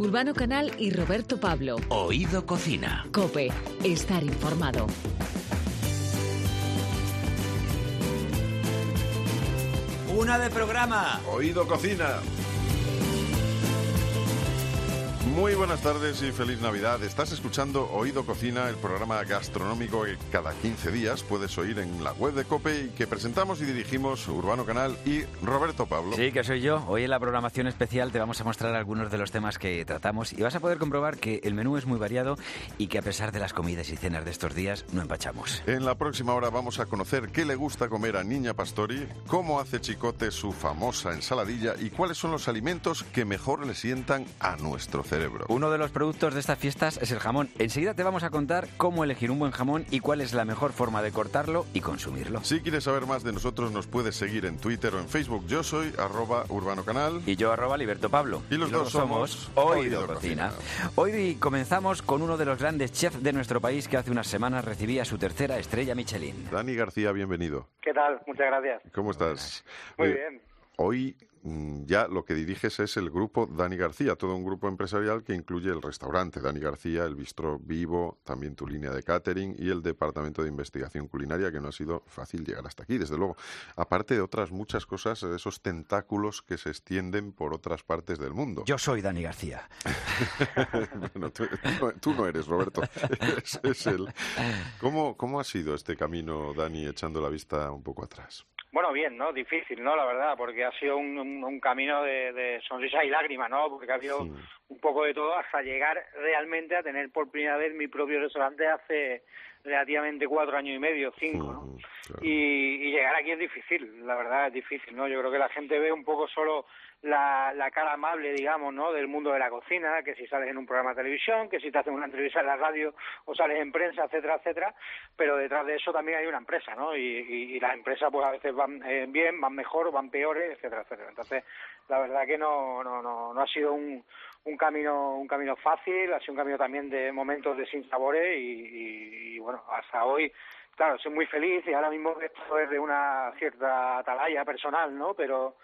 Urbano Canal y Roberto Pablo. Oído Cocina. Cope, estar informado. Una de programa. Oído Cocina. Muy buenas tardes y feliz Navidad. Estás escuchando Oído Cocina, el programa gastronómico que cada 15 días puedes oír en la web de Cope y que presentamos y dirigimos Urbano Canal y Roberto Pablo. Sí, que soy yo. Hoy en la programación especial te vamos a mostrar algunos de los temas que tratamos y vas a poder comprobar que el menú es muy variado y que a pesar de las comidas y cenas de estos días no empachamos. En la próxima hora vamos a conocer qué le gusta comer a Niña Pastori, cómo hace Chicote su famosa ensaladilla y cuáles son los alimentos que mejor le sientan a nuestro cerebro. Uno de los productos de estas fiestas es el jamón. Enseguida te vamos a contar cómo elegir un buen jamón y cuál es la mejor forma de cortarlo y consumirlo. Si quieres saber más de nosotros, nos puedes seguir en Twitter o en Facebook. Yo soy arroba Urbano Canal. Y yo arroba Liberto Pablo. Y los dos somos Oído Cocina. Hoy comenzamos con uno de los grandes chefs de nuestro país que hace unas semanas recibía su tercera estrella Michelin. Dani García, bienvenido. ¿Qué tal? Muchas gracias. ¿Cómo estás? Muy Oye, bien. Hoy ya lo que diriges es el grupo Dani García, todo un grupo empresarial que incluye el restaurante Dani García, el bistro Vivo, también tu línea de catering y el departamento de investigación culinaria, que no ha sido fácil llegar hasta aquí, desde luego. Aparte de otras muchas cosas, esos tentáculos que se extienden por otras partes del mundo. Yo soy Dani García. Bueno, tú, tú no- eres, Roberto. Es, es él. ¿Cómo, ¿Cómo ha sido este camino, Dani, echando la vista un poco atrás? Bueno, bien, ¿no? Difícil, ¿no? La verdad, porque ha sido un, un- un camino de, de sonrisa y lágrimas, ¿no? Porque ha habido Sí. un poco de todo hasta llegar realmente a tener por primera vez mi propio restaurante hace relativamente cuatro años y medio, cinco, ¿no? Mm, claro. Y, y llegar aquí es difícil, la verdad es difícil, ¿no? Yo creo que la gente ve un poco solo la, la cara amable, digamos, ¿no? Del mundo de la cocina, que si sales en un programa de televisión, que si te hacen una entrevista en la radio o sales en prensa, etcétera, etcétera, pero detrás de eso también hay una empresa, ¿no? Y, y, y las empresas pues a veces van eh, bien, van mejor, van peores, etcétera, etcétera. Entonces, la verdad que no, no, no, no ha sido un, camino un camino fácil, ha sido un camino también de momentos de sinsabores y, y, y, bueno, hasta hoy, claro, soy muy feliz y ahora mismo esto es de una cierta atalaya personal, ¿no? Pero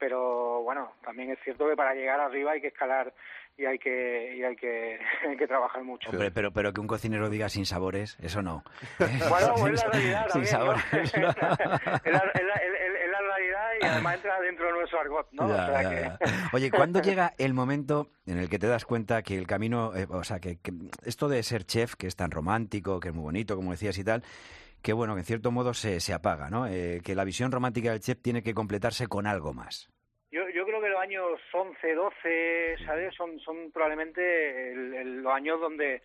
pero bueno, también es cierto que para llegar arriba hay que escalar y hay que y hay que, hay que trabajar mucho. Hombre, pero, pero que un cocinero diga sin sabores, eso no. Bueno, pues es la realidad Sin sabores. ¿no? es, la, es, la, es- es la realidad y además entra dentro de nuestro argot, ¿no? Ya, o sea ya, que... ya. Oye, ¿cuándo llega el momento en el que te das cuenta que el camino, eh, o sea, que, que esto de ser chef, que es tan romántico, que es muy bonito, como decías y tal, que bueno, que en cierto modo se, se apaga, ¿no? Eh, que la visión romántica del chef tiene que completarse con algo más. Yo, yo creo que los años 11, 12, ¿sabes? Son, son probablemente el- el- los años donde,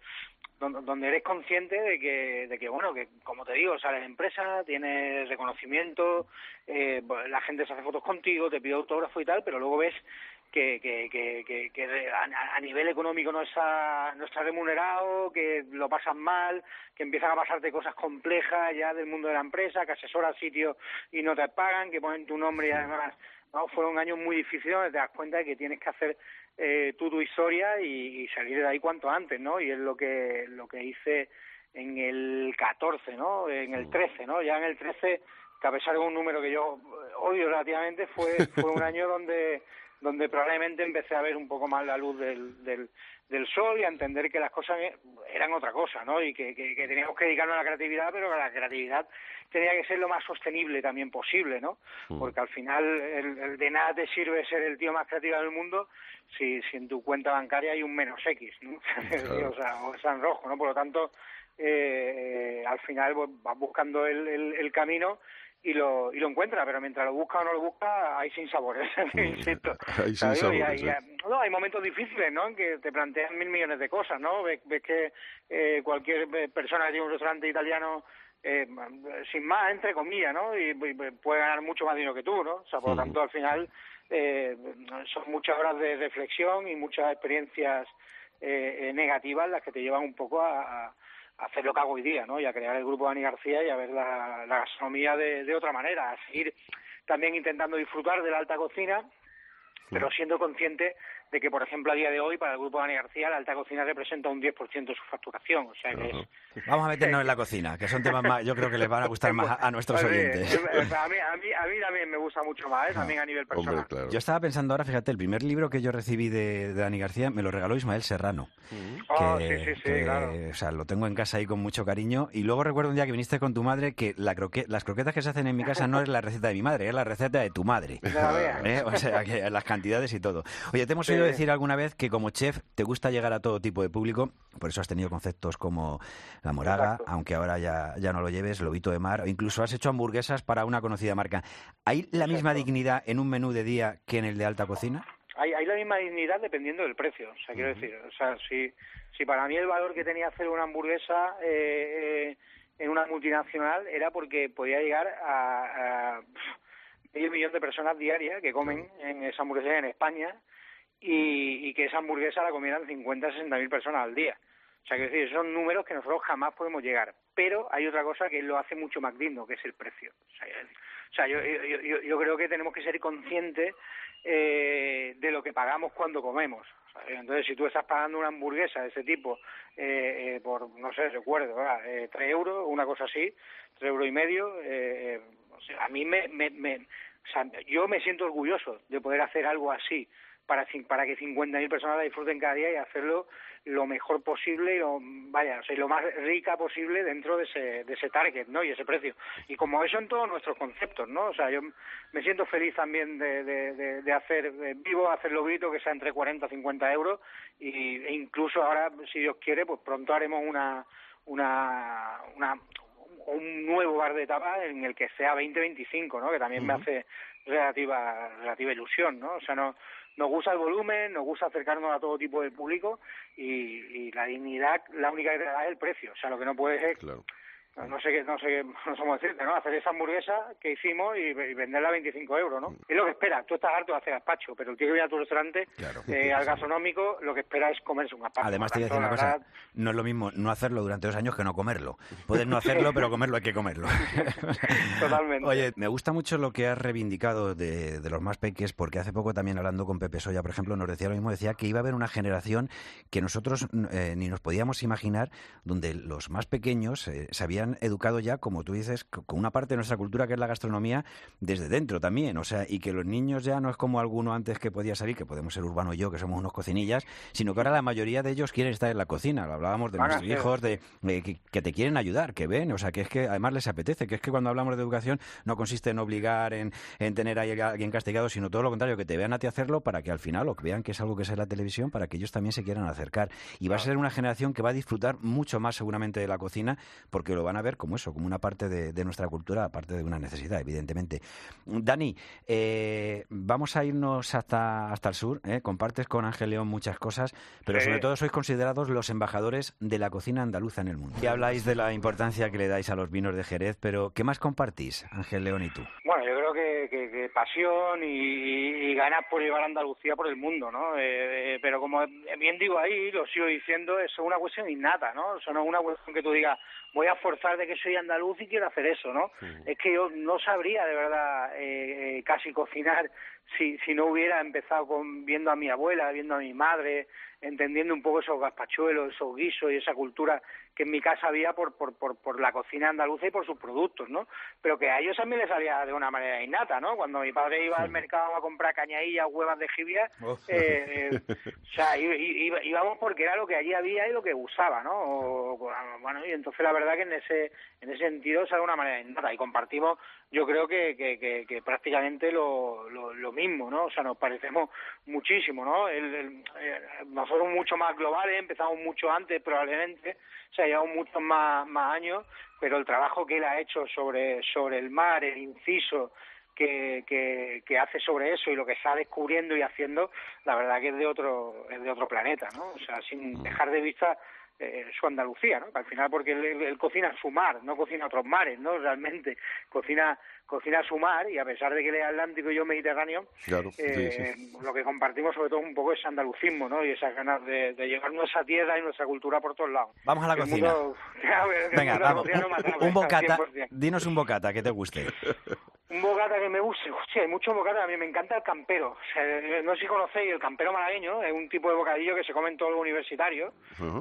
donde eres consciente de que, de que bueno, que como te digo, sales en empresa, tienes reconocimiento, eh, pues, la gente se hace fotos contigo, te pide autógrafo y tal, pero luego ves que, que, a, a nivel económico no está, no está remunerado, que lo pasan mal, que empiezan a pasarte cosas complejas ya del mundo de la empresa, que asesoras sitios y no te pagan, que ponen tu nombre y además no, fueron años muy difíciles donde te das cuenta de que tienes que hacer eh, tú tu historia y, y salir de ahí cuanto antes, ¿no? Y es lo que lo que hice en el 14, ¿no? En el 13, ¿no? Ya en el 13, que a pesar de un número que yo odio relativamente, fue fue un año donde donde probablemente empecé a ver un poco más la luz del, del, del sol y a entender que las cosas eran otra cosa, ¿no? Y que, que, que teníamos que dedicarnos a la creatividad, pero que la creatividad tenía que ser lo más sostenible también posible, ¿no? Porque al final el, el de nada te sirve ser el tío más creativo del mundo si, si en tu cuenta bancaria hay un menos X, ¿no? Claro. o sea, o en rojo, ¿no? Por lo tanto, eh, al final pues, vas buscando el, el, el camino y lo, y lo encuentra, pero mientras lo busca o no lo busca, hay sin sabores, insisto. Hay ¿Sabes? sin Y sabores, hay- ¿eh? no, hay momentos difíciles, ¿no? En que te plantean mil millones de cosas, ¿no? Ves, ves que eh, cualquier eh, persona que tiene un restaurante italiano, eh, sin más, entre comillas, ¿no? Y, y puede ganar mucho más dinero que tú, ¿no? O sea, por lo tanto, al final, eh, son muchas horas de reflexión y muchas experiencias eh, negativas las que te llevan un poco a, a hacer lo que hago hoy día, ¿no? Y a crear el grupo Dani García y a ver la, la gastronomía de, de otra manera, a seguir también intentando disfrutar de la alta cocina pero siendo consciente de que, por ejemplo, a día de hoy, para el grupo Dani García, la alta cocina representa un 10% de su facturación. O sea que es, Vamos a meternos en la cocina, que son temas más, yo creo que les van a gustar más a, a nuestros Pues oyentes. A mí, a, mí, a mí también me gusta mucho más, ¿eh? también a nivel personal. Hombre, claro. Yo estaba pensando ahora, fíjate, el primer libro que yo recibí de, de Dani García me lo regaló Ismael Serrano. Oh, que- sí, sí, sí, que, claro. O sea, lo tengo en casa ahí con mucho cariño. Y luego recuerdo un día que viniste con tu madre que la croque- las croquetas que se hacen en mi casa no es la receta de mi madre, es la receta de tu madre. ¿Eh? O sea, que las cantidades y todo. Oye, te hemos oído decir alguna vez que como chef te gusta llegar a todo tipo de público, por eso has tenido conceptos como la moraga, Exacto. aunque ahora ya, ya no lo lleves, lobito de mar, o incluso has hecho hamburguesas para una conocida marca. ¿Hay la misma Exacto. dignidad en un menú de día que en el de alta cocina? hay, hay la misma dignidad dependiendo del precio. O sea, quiero decir, o sea, si, si para mí el valor que tenía hacer una hamburguesa eh, eh, en una multinacional era porque podía llegar a, a medio millón de personas diarias que comen en esa hamburguesa en España y, y que esa hamburguesa la comieran 50, 60 mil personas al día. O sea, quiero decir, son números que nosotros jamás podemos llegar. Pero hay otra cosa que lo hace mucho más digno, que es el precio. O sea, yo, yo, creo que tenemos que ser conscientes eh, de lo que pagamos cuando comemos. Entonces, si tú estás pagando una hamburguesa de ese tipo eh, eh, por, no sé, recuerdo. Eh, tres euros, una cosa así, tres euros y medio, eh, o sea, a mí me, me, me- o sea, yo me siento orgulloso de poder hacer algo así para, para que 50.000 personas la disfruten cada día y hacerlo lo mejor posible y lo, vaya, o sea, lo más rica posible dentro de ese, de ese target, ¿no? Y ese precio. Y como eso en todos nuestros conceptos, ¿no? O sea, yo me siento feliz también de, de, de, de hacer vivo, hacer logrito que sea entre 40 y 50 euros y, e incluso ahora, si Dios quiere, pues pronto haremos una, una, una un nuevo bar de tapas en el que sea 20-25, ¿no? Que también me hace relativa relativa ilusión, ¿no? O sea, no nos gusta el volumen, nos gusta acercarnos a todo tipo de público y, y la dignidad, la única que te da es el precio. O sea, lo que no puedes es. No sé qué, no sé qué, no sé cómo decirte, ¿no? Hacer esa hamburguesa que hicimos y, y venderla a 25 euros, ¿no? Es lo que espera. Tú estás harto de hacer gazpacho, pero el tío que viene a tu restaurante, Claro. eh, al gastronómico, lo que espera es comerse un gazpacho. Además, te voy a decir una cosa, verdad, no es lo mismo no hacerlo durante dos años que no comerlo. Puedes no hacerlo, pero comerlo hay que comerlo. Totalmente. Oye, me gusta mucho lo que has reivindicado de, de los más peques, porque hace poco también hablando con Pepe Soya, por ejemplo, nos decía lo mismo, decía que iba a haber una generación que nosotros eh, ni nos podíamos imaginar, donde los más pequeños eh, se educado ya, como tú dices, co- con una parte de nuestra cultura que es la gastronomía, desde dentro también, o sea, y que los niños ya no es como alguno antes que podía salir, que podemos ser Urbano y yo, que somos unos cocinillas, sino que ahora la mayoría de ellos quieren estar en la cocina, lo hablábamos de nuestros hijos, de, de que, que te quieren ayudar, que ven, o sea, que es que además les apetece, que es que cuando hablamos de educación no consiste en obligar, en, en tener ahí a alguien castigado, sino todo lo contrario, que te vean a ti hacerlo para que al final, o que vean que es algo que es en la televisión, para que ellos también se quieran acercar. Y va a ser una generación que va a disfrutar mucho más seguramente de la cocina, porque lo van a ver como eso, como una parte de, de nuestra cultura, aparte de una necesidad, evidentemente. Dani, eh, vamos a irnos hasta, hasta el sur, ¿eh? compartes con Ángel León muchas cosas, pero Sí. sobre todo sois considerados los embajadores de la cocina andaluza en el mundo. Y habláis de la importancia que le dais a los vinos de Jerez, pero ¿qué más compartís, Ángel León y tú? Bueno, yo creo que, que- que pasión y, y- ganas por llevar a Andalucía por el mundo, ¿no? Eh, eh, pero como bien digo ahí, lo sigo diciendo, es una cuestión innata, ¿no? Eso no es una cuestión que tú digas, voy a forzar de que soy andaluz y quiero hacer eso, ¿no? Es que yo no sabría de verdad eh, eh, casi cocinar si, si no hubiera empezado con viendo a mi abuela, viendo a mi madre, entendiendo un poco esos gazpachuelos, esos guisos y esa cultura que en mi casa había por, por, por, por la cocina andaluza y por sus productos, ¿no? Pero que a ellos también les salía de una manera innata, ¿no? Cuando mi padre iba al mercado a comprar cañadillas, huevas de jibia, eh, eh, o sea, íbamos porque era lo que allí había y lo que usaba, ¿no? O- bueno, y entonces la verdad que en ese en ese sentido sale de una manera innata y compartimos, yo creo que, que, que, que prácticamente lo, lo, lo mismo, ¿no? O sea, nos parecemos muchísimo, ¿no? El, el- eh, nosotros mucho más globales, empezamos mucho antes probablemente, o sea, llevamos muchos más, más años, pero el trabajo que él ha hecho sobre, sobre el mar, el inciso, que, que, que hace sobre eso y lo que está descubriendo y haciendo, la verdad que es de otro, es de otro planeta, ¿no? O sea, sin dejar de vista eh, su Andalucía, ¿no? Que al final porque él, él- él cocina su mar, no cocina otros mares, ¿no? Realmente cocina cocina su mar y a pesar de que él es Atlántico y yo Mediterráneo, Claro, eh, sí. lo que compartimos sobre todo un poco es andalucismo, ¿no? Y esas ganas de, de llevar nuestra tierra y nuestra cultura por todos lados. Vamos a la El cocina. mundo- el Venga, vamos, un, bocata, 100%. dinos un bocata que te guste. Un bocata que me guste, hostia, hay muchos bocatas, a mí me encanta el campero. O sea, no sé si conocéis el campero malagueño, es un tipo de bocadillo que se come en todos los universitarios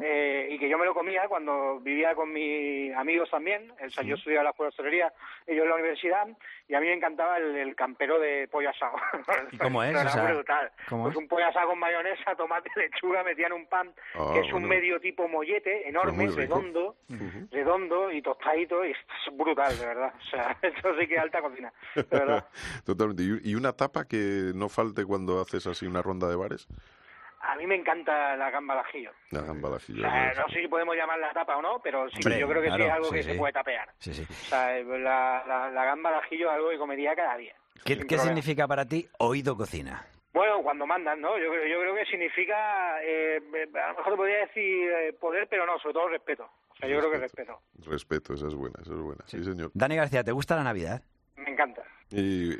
eh, y que yo me lo comía cuando vivía con mis amigos también. O sea, yo estudiaba en la escuela de hostelería, ellos en la universidad, y a mí me encantaba el, el campero de pollo asado. ¿Y cómo es? Era O sea, brutal. ¿cómo pues es? un pollo asado con mayonesa, tomate, lechuga, metían un pan Ah, que es un bueno. medio tipo mollete, enorme, redondo, redondo y tostadito, y es brutal, de verdad. O sea, eso sí que es alta cocina, de verdad. Totalmente. ¿Y y una tapa que no falte cuando haces así una ronda de bares? A mí me encanta la gamba al ajillo. La gamba al O ajillo. sea, ¿no? no sé si podemos llamarla tapa o no, pero sí, Hombre, yo creo que sí es algo sí, que sí. se puede tapear. Sí, sí. O sea, la, la, la gamba al ajillo es algo que comería cada día. ¿Qué, qué significa para ti oído cocina? Bueno, cuando mandan, ¿no? Yo, creo- yo creo que significa, eh, a lo mejor te podría decir eh, poder, pero no, sobre todo respeto. O sea, yo creo que respeto. Respeto, esa es buena, esa es buena. Sí, señor. Dani García, ¿te gusta la Navidad? Me encanta. ¿Y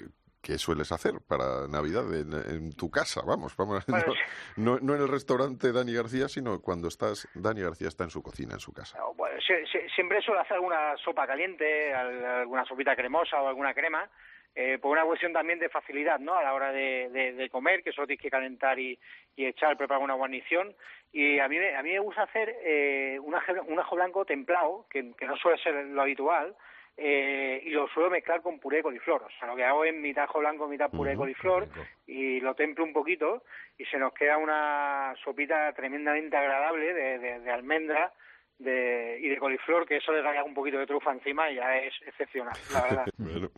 qué sueles hacer para Navidad en, en tu casa? Vamos, vamos. Bueno, No, no- no en el restaurante Dani García, sino cuando estás, Dani García está en su cocina, en su casa. No, bueno, sie- siempre suelo hacer alguna sopa caliente, al- alguna sopita cremosa o alguna crema, eh, por una cuestión también de facilidad, ¿no? A la hora de, de- de comer, que solo tienes que calentar y, y echar, preparar una guarnición. Y a mí, me- a mí me gusta hacer eh, un, aje- un ajo blanco templado, que, que no suele ser lo habitual, eh, y lo suelo mezclar con puré de coliflor. O sea, lo que hago es mitad ajo blanco, mitad puré de coliflor, y lo templo un poquito, y se nos queda una sopita tremendamente agradable de, de- de almendra de, y de coliflor, que eso le da un poquito de trufa encima y ya es excepcional, la verdad. Bueno,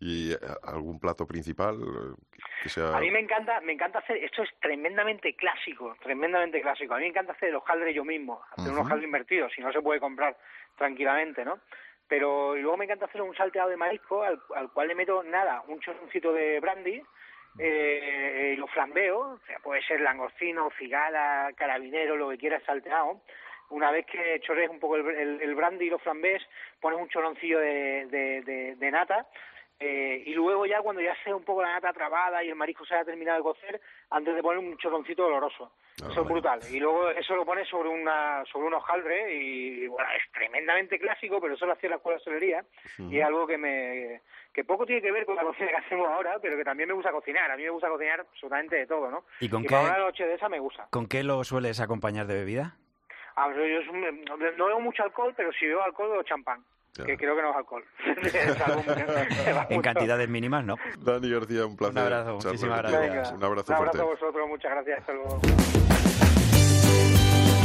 ¿Y eh, algún plato principal eh, que sea...? A mí me encanta, me encanta hacer, esto es tremendamente clásico, tremendamente clásico. A mí me encanta hacer el hojaldre yo mismo, hacer un Ujú. hojaldre invertido, si no se puede comprar tranquilamente, ¿no? Pero luego me encanta hacer un salteado de marisco al, al cual le meto nada, un chorroncito de brandy, eh, lo flambeo, o sea, puede ser langostino, cigala, carabinero, lo que quieras salteado. Una vez que chorrees un poco el, el, el brandy y lo flambés, pones un chorroncillo de, de, nata eh, y luego ya cuando ya esté un poco la nata trabada y el marisco se haya terminado de cocer, antes de poner un chorroncito doloroso. Ah, eso es vale. brutal. Y luego eso lo pones sobre una sobre un hojaldre y, bueno, es tremendamente clásico, pero eso lo hacía la escuela de hostelería y es algo que me que poco tiene que ver con la cocina que hacemos ahora, pero que también me gusta cocinar. A mí me gusta cocinar absolutamente de todo, ¿no? ¿Y con para qué- una noche de esa me gusta. ¿Con qué lo sueles acompañar de bebida? Ah, yo, yo no bebo mucho alcohol, pero si bebo alcohol bebo champán, Ya. que creo que no es alcohol. En cantidades mínimas, ¿no? Dani García, un placer. Un abrazo, muchísimas gracias. Un abrazo Un fuerte. abrazo a vosotros, muchas gracias. Hasta luego.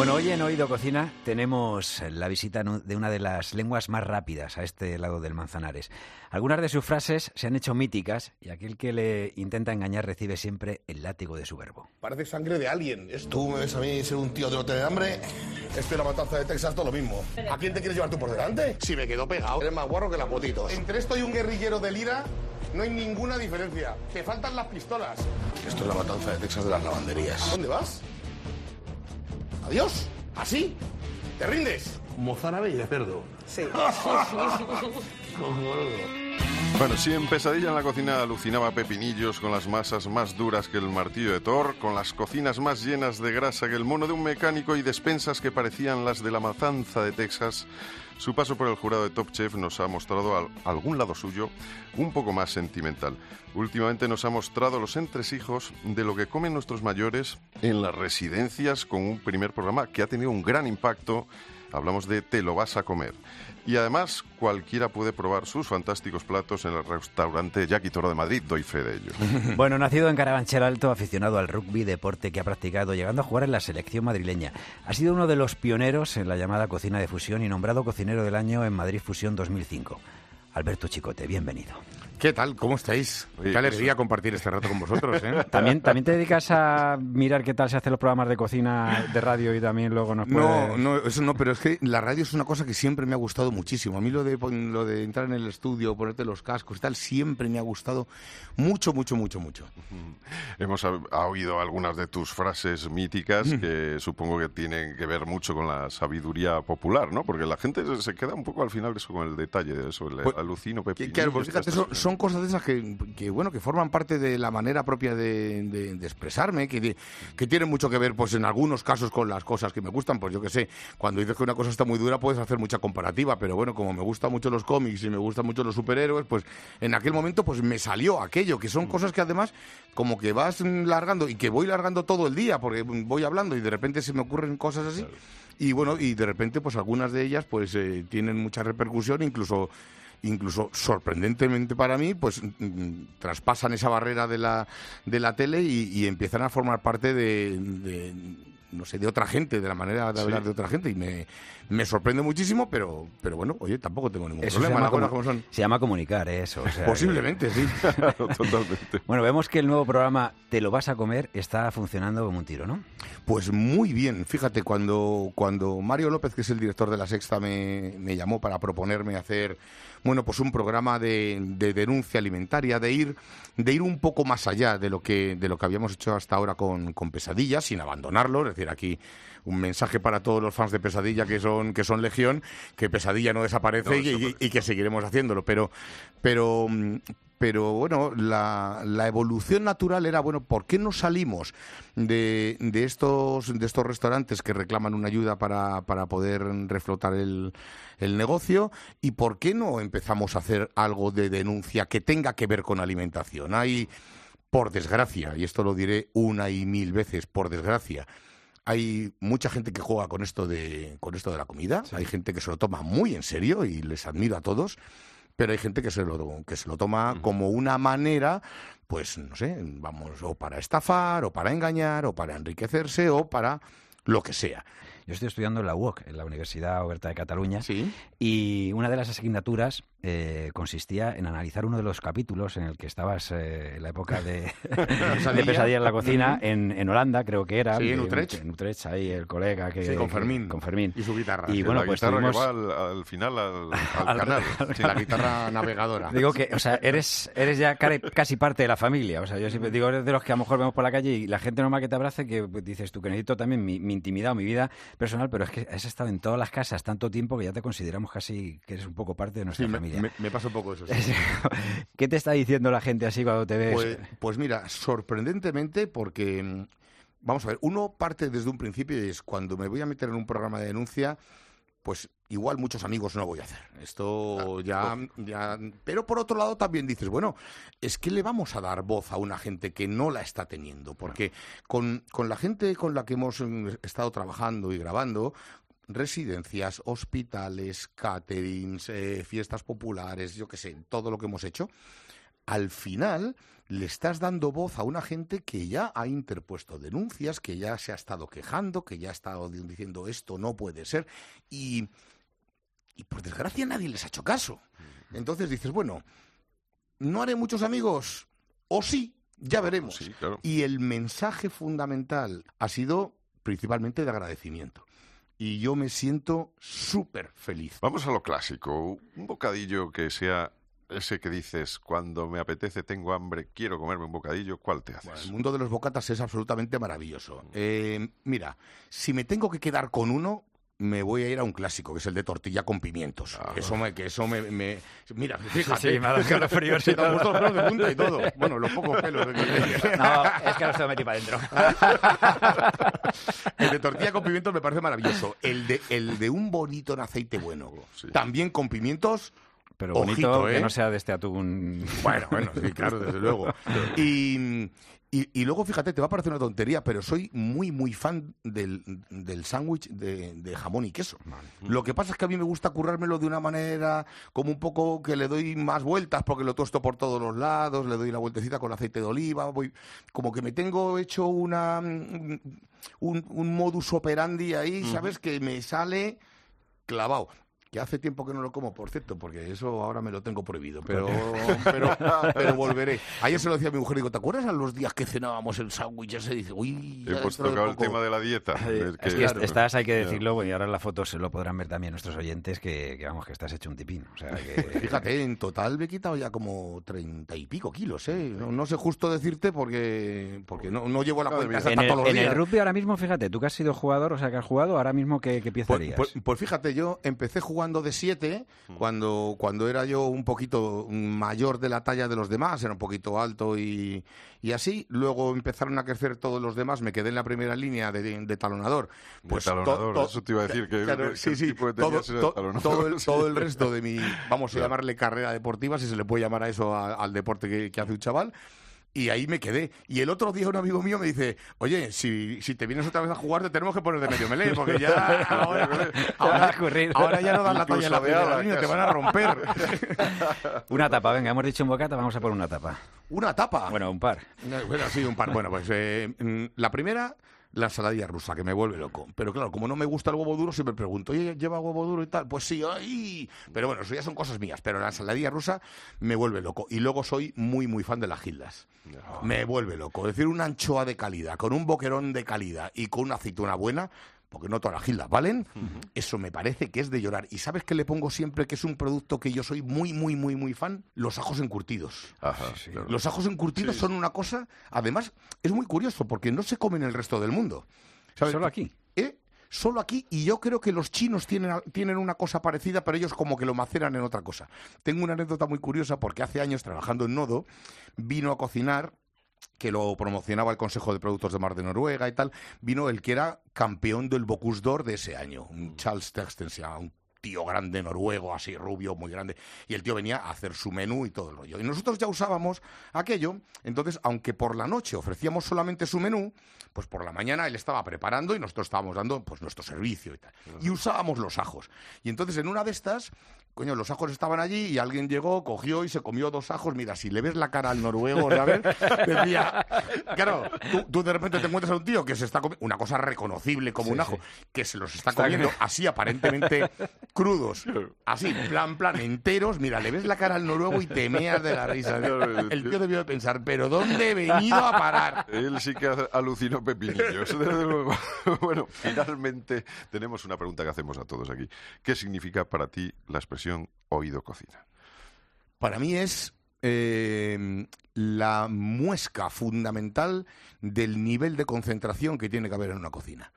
Bueno, hoy en Oído Cocina tenemos la visita de una de las lenguas más rápidas a este lado del Manzanares. Algunas de sus frases se han hecho míticas y aquel que le intenta engañar recibe siempre el látigo de su verbo. Parece sangre de alguien. Es- Tú me ves a mí ser un tío de no tener hambre. Estoy en la matanza de Texas, todo lo mismo. ¿A quién te quieres llevar tú por delante? Si me quedo pegado. Eres más guarro que las botitos. Entre esto y un guerrillero de Lira no hay ninguna diferencia. Te faltan las pistolas. Esto es la matanza de Texas de las lavanderías. ¿Dónde vas? ¿Adiós? ¿Así? ¿Te rindes? Mozárabe y de cerdo. Bueno, si en Pesadilla en la cocina alucinaba Pepinillos con las masas más duras que el martillo de Thor, con las cocinas más llenas de grasa que el mono de un mecánico y despensas que parecían las de la matanza de Texas, su paso por el jurado de Top Chef nos ha mostrado al- algún lado suyo un poco más sentimental. Últimamente nos ha mostrado los entresijos de lo que comen nuestros mayores en las residencias con un primer programa que ha tenido un gran impacto. Hablamos de Te lo vas a comer. Y además, cualquiera puede probar sus fantásticos platos en el restaurante Jackie Toro de Madrid. Doy fe de ello. Bueno, nacido en Carabanchel Alto, aficionado al rugby, deporte que ha practicado, llegando a jugar en la selección madrileña. Ha sido uno de los pioneros en la llamada cocina de fusión y nombrado cocinero del año en Madrid Fusión 2005. Alberto Chicote, bienvenido. ¿Qué tal? ¿Cómo estáis? Oye, Qué alegría eso- compartir este rato con vosotros, ¿eh? ¿También, ¿También te dedicas a mirar qué tal se hacen los programas de cocina de radio y también luego nos No, puedes- no, eso no, pero es que la radio es una cosa que siempre me ha gustado muchísimo. A mí lo de, lo de entrar en el estudio, ponerte los cascos y tal, siempre me ha gustado mucho, mucho, mucho, mucho. Hemos ha- oído algunas de tus frases míticas que supongo que tienen que ver mucho con la sabiduría popular, ¿no? Porque la gente se- queda un poco al final eso con el detalle de eso, el, Pues- alucino claro, pues fíjate, son, son cosas de esas que, que, bueno, que forman parte de la manera propia de, de- de expresarme, que, de- que tienen mucho que ver, pues en algunos casos con las cosas que me gustan, pues yo que sé, cuando dices que una cosa está muy dura puedes hacer mucha comparativa, pero bueno, como me gustan mucho los cómics y me gustan mucho los superhéroes, pues en aquel momento pues me salió aquello, que son cosas que además como que vas mm, largando y que voy largando todo el día, porque mm, voy hablando y de repente se me ocurren cosas así. Y bueno, y de repente, pues algunas de ellas pues eh, tienen mucha repercusión, incluso incluso sorprendentemente para mí, pues mm, mm, traspasan esa barrera de la, de la tele y, y empiezan a formar parte de, de, no sé, de otra gente, de la manera de Sí. hablar de otra gente. Y me, me sorprende muchísimo, pero, pero bueno, oye, tampoco tengo ningún Eso se problema. llama, como son. se llama comunicar, ¿eh? eso. o sea, que- Posiblemente, sí. Claro, totalmente. Bueno, vemos que el nuevo programa Te lo vas a comer está funcionando como un tiro, ¿no? Pues muy bien. Fíjate, cuando, cuando Mario López, que es el director de La Sexta, me, me llamó para proponerme hacer, bueno, pues un programa de, de denuncia alimentaria, de ir, de ir un poco más allá de lo que, de lo que habíamos hecho hasta ahora con, con Pesadilla, sin abandonarlo. Es decir, aquí un mensaje para todos los fans de Pesadilla que son, que son Legión, que Pesadilla no desaparece No, y, y- y que seguiremos haciéndolo. Pero, pero, mm, pero bueno, la, la evolución natural era, bueno, ¿por qué no salimos de, de estos, de estos restaurantes que reclaman una ayuda para, para poder reflotar el, el negocio? ¿Y por qué no empezamos a hacer algo de denuncia que tenga que ver con alimentación? Hay, por desgracia, y esto lo diré una y mil veces, por desgracia, hay mucha gente que juega con esto de, con esto de la comida, hay gente que se lo toma muy en serio y les admiro a todos, pero hay gente que se lo, que se lo toma como una manera, pues no sé, vamos, o para estafar, o para engañar, o para enriquecerse, o para lo que sea. Yo estoy estudiando en la UOC, en la Universidad Oberta de Cataluña, Sí. y una de las asignaturas eh, consistía en analizar uno de los capítulos en el que estabas eh, en la época de, de Pesadilla en la cocina, en, en Holanda, creo que era. Sí, en Utrecht. En Utrecht, ahí el colega que... Sí, con Fermín. con Fermín. Y su guitarra. Y bueno, la pues guitarra tuvimos... que va al, al final al, al Al- canal. Sí, la guitarra navegadora. Digo que, o sea, eres, eres ya casi parte de la familia. O sea, yo siempre digo, eres de los que a lo mejor vemos por la calle y la gente normal que te abrace, que dices tú que necesito también mi, mi intimidad o mi vida personal, pero es que has estado en todas las casas tanto tiempo que ya te consideramos casi que eres un poco parte de nuestra Sí, familia. me- me pasa un poco eso. sí. ¿Qué te está diciendo la gente así cuando te ves? Pues, pues mira, sorprendentemente, porque mm, vamos a ver, uno parte desde un principio y es cuando me voy a meter en un programa de denuncia, pues igual muchos amigos no voy a hacer. Esto ya, ya. Pero por otro lado también dices, bueno, es que le vamos a dar voz a una gente que no la está teniendo. Porque con, con la gente con la que hemos mm, estado trabajando y grabando, residencias, hospitales, caterings, eh, fiestas populares, yo qué sé, todo lo que hemos hecho, al final le estás dando voz a una gente que ya ha interpuesto denuncias, que ya se ha estado quejando, que ya ha estado di- diciendo esto no puede ser y, y por desgracia nadie les ha hecho caso. Entonces dices, bueno, no haré muchos amigos, o sí, ya veremos. Sí, claro. Y el mensaje fundamental ha sido principalmente de agradecimiento. Y yo me siento súper feliz. Vamos a lo clásico. Un bocadillo que sea ese que dices, cuando me apetece, tengo hambre, quiero comerme un bocadillo, ¿cuál te haces? El mundo de los bocatas es absolutamente maravilloso. Eh, mira, si me tengo que quedar con uno, me voy a ir a un clásico, que es el de tortilla con pimientos. Que eso me, que eso me, me- mira, fíjate. sí, me ha dado y Se te han todo. puesto los pelos de punta y todo. Bueno, los pocos pelos de No, es que ahora se lo metí para adentro. El de tortilla con pimientos me parece maravilloso. El de, el de un bonito en aceite bueno. Sí. También con pimientos. Pero bonito Ojito, que ¿eh? no sea de este atún. Bueno, bueno, sí, claro, desde luego. Y, y- y luego, fíjate, te va a parecer una tontería, pero soy muy, muy fan del, del sándwich de, de jamón y queso. Lo que pasa es que a mí me gusta currármelo de una manera como un poco que le doy más vueltas porque lo tosto por todos los lados, le doy la vueltecita con aceite de oliva, voy como que me tengo hecho una un, un modus operandi ahí, ¿sabes? Que me sale clavado. Que hace tiempo que no lo como, por cierto, porque eso ahora me lo tengo prohibido, pero, pero, pero volveré. Ayer se lo decía a mi mujer, digo, ¿te acuerdas a los días que cenábamos el sándwich? ese? dice, uy, ya Hemos de tocado el poco". tema de la dieta. Es que claro. estás, hay que Ya. decirlo, bueno, y ahora en la foto se lo podrán ver también nuestros oyentes, que, que vamos, que estás hecho un tipín. O sea, que... Fíjate, en total me he quitado ya como treinta y pico kilos, ¿eh? No, no sé justo decirte porque, porque no, no llevo la cuenta En el, todos los en el días. rugby ahora mismo, fíjate, tú que has sido jugador, o sea, que has jugado, ahora mismo, ¿qué, qué pieza Pues, pues- pues fíjate, yo empecé jugando menguando de 7 cuando, cuando era yo un poquito mayor de la talla de los demás, era un poquito alto y, y así. Luego empezaron a crecer todos los demás, me quedé en la primera línea de, de talonador. Pues to- talonador, to- eso te iba a decir, que, Claro, que sí, sí, tipo que todo, to- todo el, todo el resto de mi, vamos a Claro. llamarle carrera deportiva, si se le puede llamar a eso a- al deporte que, que hace un chaval. Y ahí me quedé. Y el otro día un amigo mío me dice, oye, si, si te vienes otra vez a jugar, te tenemos que poner de medio melé, porque ya ahora, ahora- ahora ya no das la talla en la primera línea, te van a romper. Una tapa, venga, hemos dicho un bocata, vamos a por una tapa. Una tapa. Bueno, un par. Bueno, sí, un par. Bueno, pues eh, mm, la primera, la ensaladilla rusa, que me vuelve loco. Pero claro, como no me gusta el huevo duro, siempre pregunto, oye, ¿lleva huevo duro y tal? Pues sí, ¡ay! Pero bueno, eso ya son cosas mías. Pero la ensaladilla rusa me vuelve loco. Y luego soy muy, muy fan de las gildas. Me vuelve loco. Es decir, una anchoa de calidad, con un boquerón de calidad y con una aceituna buena, porque no todas las gildas valen, eso me parece que es de llorar. ¿Y sabes qué le pongo siempre que es un producto que yo soy muy, muy, muy, muy fan? Los ajos encurtidos. Ajá, claro. Los ajos encurtidos Sí. son una cosa, además, es muy curioso porque no se comen en el resto del mundo. ¿Sabes? Solo aquí. ¿Eh? Solo aquí, y yo creo que los chinos tienen, tienen una cosa parecida, pero ellos como que lo maceran en otra cosa. Tengo una anécdota muy curiosa porque hace años, trabajando en Nodo, vino a cocinar que lo promocionaba el Consejo de Productos de Mar de Noruega y tal, vino el que era campeón del Bocuse d'Or de ese año, un Charles Textensia, un tío grande noruego, así rubio, muy grande, y el tío venía a hacer su menú y todo el rollo. Y nosotros ya usábamos aquello, entonces, aunque por la noche ofrecíamos solamente su menú, pues por la mañana él estaba preparando y nosotros estábamos dando pues nuestro servicio y tal. Y usábamos los ajos. Y entonces en una de estas, coño, los ajos estaban allí y alguien llegó, cogió y se comió dos ajos. Mira, si le ves la cara al noruego, ¿sabes? Decía, claro, tú, tú de repente te encuentras a un tío que se está comiendo una cosa reconocible como un ajo, que se los está comiendo así aparentemente crudos, así, plan, plan, enteros. Mira, le ves la cara al noruego y te meas de la risa. El tío debió de pensar, ¿pero dónde he venido a parar? Él sí que alucinó pepinillos, desde luego. bueno, finalmente tenemos una pregunta que hacemos a todos aquí. ¿Qué significa para ti la expresión oído cocina? Para mí es eh, la muesca fundamental del nivel de concentración que tiene que haber en una cocina.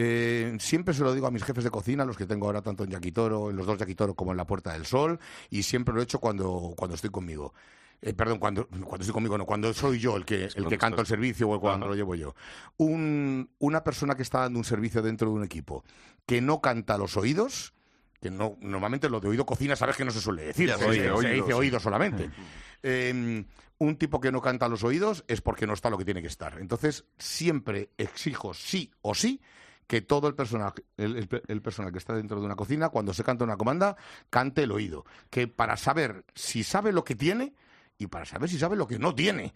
Eh, siempre se lo digo a mis jefes de cocina, los que tengo ahora tanto en Yaquitoro, en los dos Yaquitoro como en la Puerta del Sol, y siempre lo he hecho cuando, cuando estoy conmigo. Eh, perdón, cuando, cuando estoy conmigo, no, cuando soy yo el que, el que canto el servicio o cuando Ajá. lo llevo yo. Un- una persona que está dando un servicio dentro de un equipo que no canta a los oídos, que no normalmente lo de oído cocina sabes que no se suele decir, se, dice- oído, dice oído solamente. Eh, un tipo que no canta a los oídos es porque no está lo que tiene que estar. Entonces, siempre exijo sí o sí que todo el personal, el, personal que está dentro de una cocina, cuando se canta una comanda, cante el oído. Que para saber si sabe lo que tiene y para saber si sabe lo que no tiene.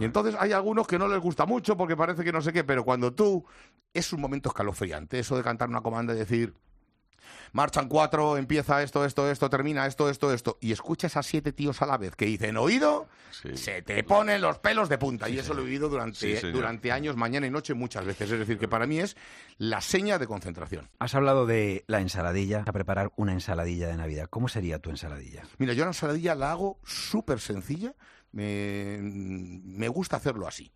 Y entonces hay algunos que no les gusta mucho porque parece que no sé qué, pero cuando tú es un momento escalofriante, eso de cantar una comanda y decir, marchan cuatro, empieza esto, esto, esto, termina esto, esto, esto, y escuchas a siete tíos a la vez que dicen oído, Sí. se te ponen los pelos de punta. y eso lo he vivido durante, Sí, durante años, mañana y noche, muchas veces. Es decir, que para mí es la seña de concentración. Has hablado de la ensaladilla, a preparar una ensaladilla de Navidad. ¿Cómo sería tu ensaladilla? Mira, yo la ensaladilla la hago súper sencilla. Me, me gusta hacerlo así.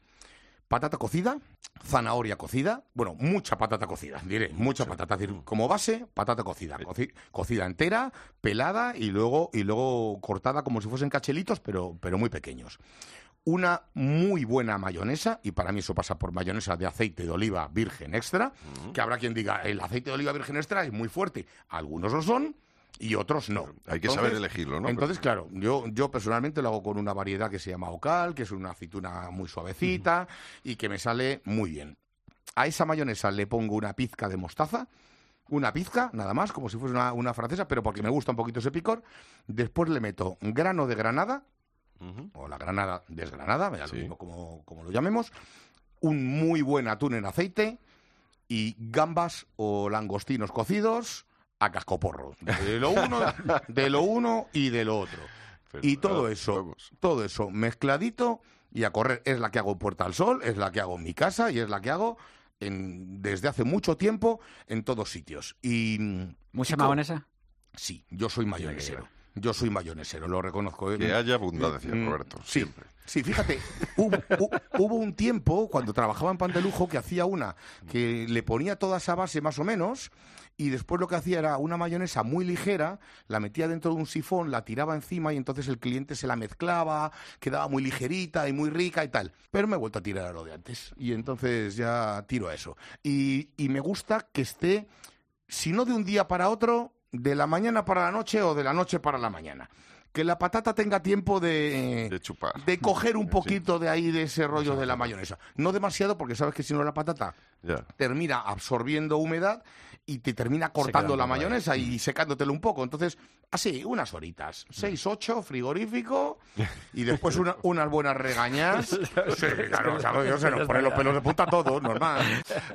Patata cocida, zanahoria cocida, bueno, mucha patata cocida, diré, mucha patata, es decir, como base, patata cocida, coci- cocida entera, pelada y luego, y luego cortada como si fuesen cachelitos, pero, pero muy pequeños. Una muy buena mayonesa, y para mí eso pasa por mayonesa de aceite de oliva virgen extra, que habrá quien diga, el aceite de oliva virgen extra es muy fuerte. Algunos lo son y otros no. Hay que saber elegirlo, ¿no? Entonces, claro, yo, yo personalmente lo hago con una variedad que se llama Ocal, que es una aceituna muy suavecita y que me sale muy bien. A esa mayonesa le pongo una pizca de mostaza, una pizca, nada más, como si fuese una, una francesa, pero porque me gusta un poquito ese picor. Después le meto grano de granada, o la granada desgranada, me da Sí. lo mismo como, como lo llamemos, un muy buen atún en aceite y gambas o langostinos cocidos a cascoporro. De lo uno, de lo uno y de lo otro. Y todo Fenomenal. eso, todo eso mezcladito y a correr. Es la que hago en Puerta al Sol, es la que hago en mi casa y es la que hago en, desde hace mucho tiempo en todos sitios. Y mm, ¿Mucha chico, mayonesa? Sí, yo soy mayonesero. Yo soy mayonesero, lo reconozco. ¿eh? Que haya abundancia, Mm, Roberto, Sí, siempre. sí, fíjate, hubo, hu- hubo un tiempo cuando trabajaba en Pan de Lujo que hacía una que le ponía toda esa base más o menos y después lo que hacía era una mayonesa muy ligera, la metía dentro de un sifón, la tiraba encima y entonces el cliente se la mezclaba, quedaba muy ligerita y muy rica y tal. Pero me he vuelto a tirar a lo de antes y entonces ya tiro a eso. Y, y me gusta que esté, si no de un día para otro, de la mañana para la noche o de la noche para la mañana que la patata tenga tiempo de, De chupar. de coger un Sí. poquito de ahí de ese rollo de la mayonesa. No demasiado porque sabes que si no la patata Termina absorbiendo humedad y te termina cortando la ahí. mayonesa y secándotelo un poco. Entonces, así, unas horitas. Seis, ocho, frigorífico y después una- unas buenas regañas. Sí, claro, o sea, Dios, se nos ponen los pelos de punta todos, normal.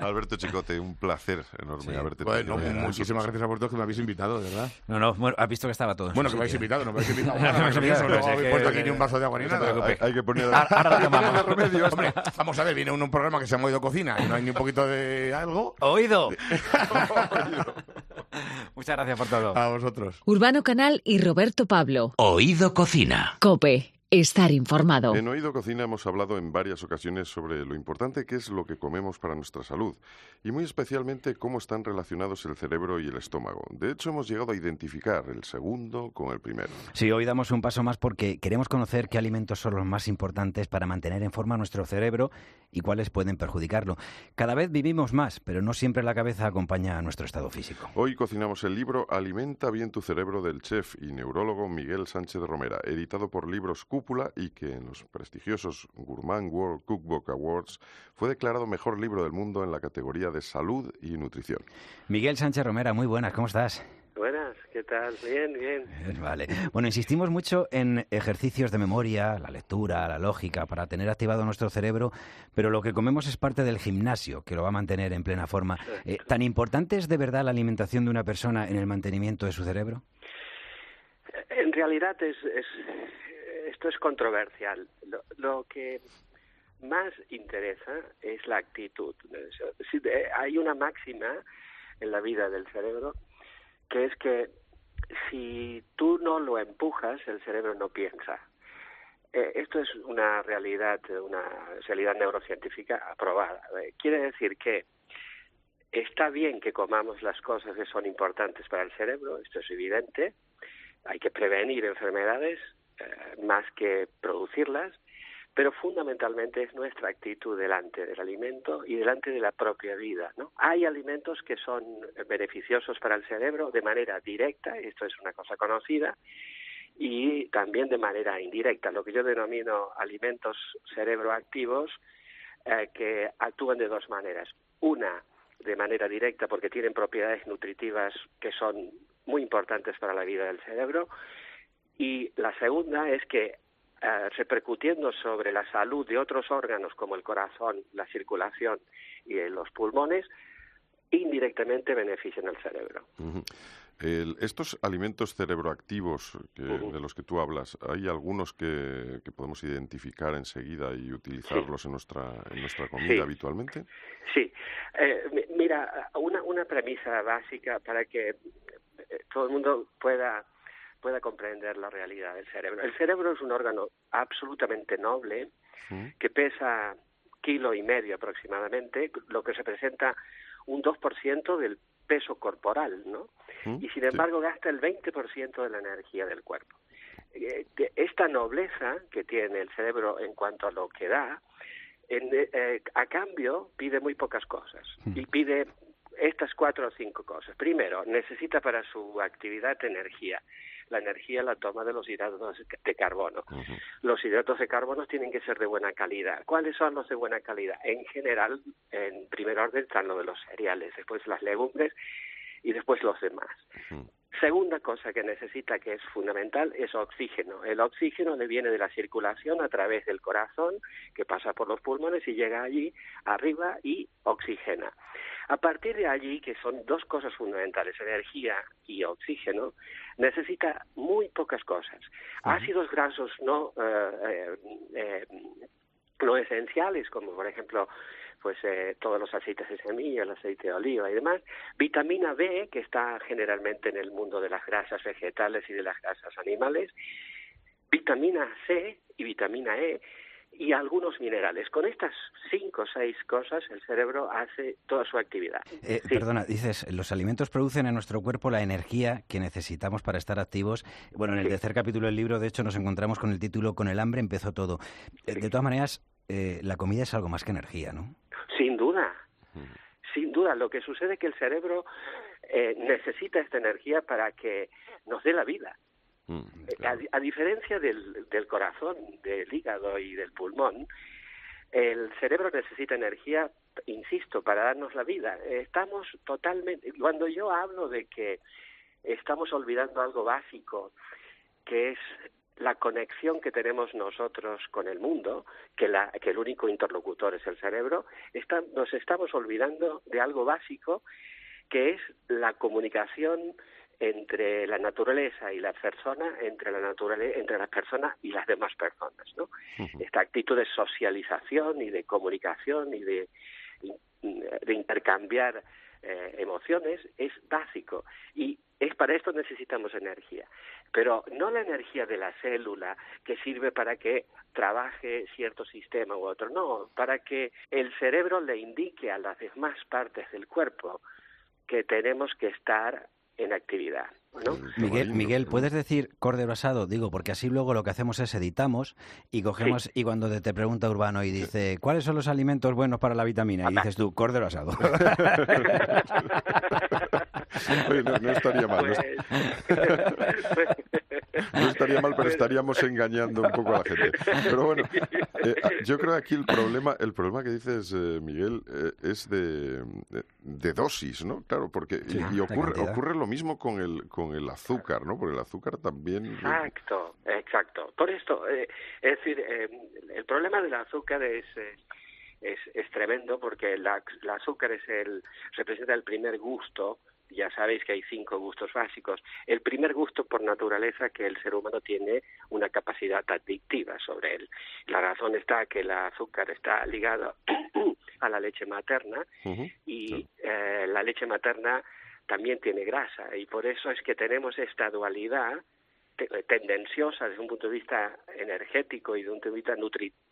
Alberto Chicote, un placer enorme haberte Bueno, tenido muchísimas gracias a vosotros que me habéis invitado, de verdad. No, no, bueno, has visto que estaba todo. en Bueno, que me habéis invitado, no me habéis invitado. No me habéis invitado, Eso, pero no sí habéis puesto aquí ni un vaso de agua ni no nada. Hay, que poner Ahora- ahora vamos a ver, viene un programa que se llama Oído Cocina y no hay ni un poquito de algo. ¡Oído! Muchas gracias por todo. A vosotros. Urbano Canal y Roberto Pablo. Oído Cocina. Cope. Estar informado. En Oído Cocina hemos hablado en varias ocasiones sobre lo importante que es lo que comemos para nuestra salud y muy especialmente cómo están relacionados el cerebro y el estómago. De hecho, hemos llegado a identificar el segundo con el primero. Sí, hoy damos un paso más porque queremos conocer qué alimentos son los más importantes para mantener en forma nuestro cerebro y cuáles pueden perjudicarlo. Cada vez vivimos más, pero no siempre la cabeza acompaña a nuestro estado físico. Hoy cocinamos el libro Alimenta bien tu cerebro del chef y neurólogo Miguel Sánchez Romera, editado por Libros Cúpula y que en los prestigiosos Gourmand World Cookbook Awards fue declarado mejor libro del mundo en la categoría de salud y nutrición. Miguel Sánchez Romera, muy buenas, ¿cómo estás? Buenas, ¿qué tal? Bien, bien. Vale. Bueno, insistimos mucho en ejercicios de memoria, la lectura, la lógica, para tener activado nuestro cerebro, pero lo que comemos es parte del gimnasio, que lo va a mantener en plena forma. Eh, ¿Tan importante es de verdad la alimentación de una persona en el mantenimiento de su cerebro? En realidad es, es esto es controversial. Lo, lo que más interesa es la actitud. De- Hay una máxima en la vida del cerebro que es que si tú no lo empujas, el cerebro no piensa. Eh, esto es una realidad, una realidad neurocientífica aprobada. Eh, Quiere decir que está bien que comamos las cosas que son importantes para el cerebro, esto es evidente. Hay que prevenir enfermedades eh, más que producirlas, pero fundamentalmente es nuestra actitud delante del alimento y delante de la propia vida. ¿no? Hay alimentos que son beneficiosos para el cerebro de manera directa, esto es una cosa conocida, y también de manera indirecta, lo que yo denomino alimentos cerebroactivos eh, que actúan de dos maneras. Una, de manera directa porque tienen propiedades nutritivas que son muy importantes para la vida del cerebro, y la segunda es que eh, repercutiendo sobre la salud de otros órganos como el corazón, la circulación y eh, los pulmones, indirectamente benefician al cerebro. Ujú. El- estos alimentos cerebroactivos que- Ujú. de los que tú hablas, ¿hay algunos que, que podemos identificar enseguida y utilizarlos en, nuestra, en nuestra comida Sí. habitualmente? Sí, eh, mi- mira, una, una premisa básica para que eh, todo el mundo pueda pueda comprender la realidad del cerebro. El cerebro es un órgano absolutamente noble Sí. que pesa kilo y medio aproximadamente, lo que representa un 2% del peso corporal, ¿no? ¿Mm? Y sin embargo gasta el 20% de la energía del cuerpo. Eh, Esta nobleza que tiene el cerebro en cuanto a lo que da, en, eh, a cambio pide muy pocas cosas y pide estas cuatro o cinco cosas. Primero, necesita para su actividad energía. La energía la toma de los hidratos de carbono. Los hidratos de carbono tienen que ser de buena calidad. ¿Cuáles son los de buena calidad? En general, en primer orden están los de los cereales, después las legumbres y después los demás. Segunda cosa que necesita, que es fundamental, es oxígeno. El oxígeno le viene de la circulación a través del corazón, que pasa por los pulmones y llega allí arriba y oxigena. A partir de allí, que son dos cosas fundamentales, energía y oxígeno, necesita muy pocas cosas. Ácidos grasos no, eh, eh, eh, no esenciales, como por ejemplo pues eh, todos los aceites de semilla, el aceite de oliva y demás, vitamina B, que está generalmente en el mundo de las grasas vegetales y de las grasas animales, vitamina C y vitamina E, y algunos minerales. Con estas cinco o seis cosas el cerebro hace toda su actividad. Eh, perdona, dices, los alimentos producen en nuestro cuerpo la energía que necesitamos para estar activos. Bueno, en el tercer capítulo del libro, de hecho, nos encontramos con el título Con el hambre empezó todo. Eh, de todas maneras, eh, la comida es algo más que energía, ¿no? Sin duda. Sin duda, lo que sucede es que el cerebro necesita esta energía para que nos dé la vida. Mm, a, diferencia del, del corazón, del hígado y del pulmón, el cerebro necesita energía, insisto, para darnos la vida. Estamos totalmente. Cuando yo hablo de que estamos olvidando algo básico, que es la conexión que tenemos nosotros con el mundo, que, la, que el único interlocutor es el cerebro, nos estamos olvidando de algo básico, que es la comunicación entre la naturaleza y la persona, entre la naturaleza, entre las personas y las demás personas, ¿no? Esta actitud de socialización y de comunicación y de, de intercambiar eh, emociones es básico y es para esto necesitamos energía, pero no la energía de la célula que sirve para que trabaje cierto sistema u otro, no, para que el cerebro le indique a las demás partes del cuerpo que tenemos que estar en actividad. Miguel, Miguel, ¿puedes decir cordero asado? Digo, porque así luego lo que hacemos es editamos y cogemos y cuando te pregunta Urbano y dice ¿cuáles son los alimentos buenos para la vitamina? Y dices tú, cordero asado. no, estaría mal. No, estaría mal, pero estaríamos engañando un poco a la gente. Pero bueno, eh, yo creo que aquí el problema, el problema que dices, eh, Miguel, eh, es de, de, dosis, ¿no? Claro, porque y, ocurre, ocurre lo mismo con el con el azúcar, ¿no? Porque el azúcar también... Exacto, exacto. Por esto, eh, es decir, eh, el problema del azúcar es... Eh, es, es, tremendo porque el azúcar es el representa el primer gusto ya sabéis que hay cinco gustos básicos. El primer gusto por naturaleza que el ser humano tiene una capacidad adictiva sobre él. La razón está que el azúcar está ligado a la leche materna y la leche materna también tiene grasa y por eso es que tenemos esta dualidad tendenciosa desde un punto de vista energético y de un punto de vista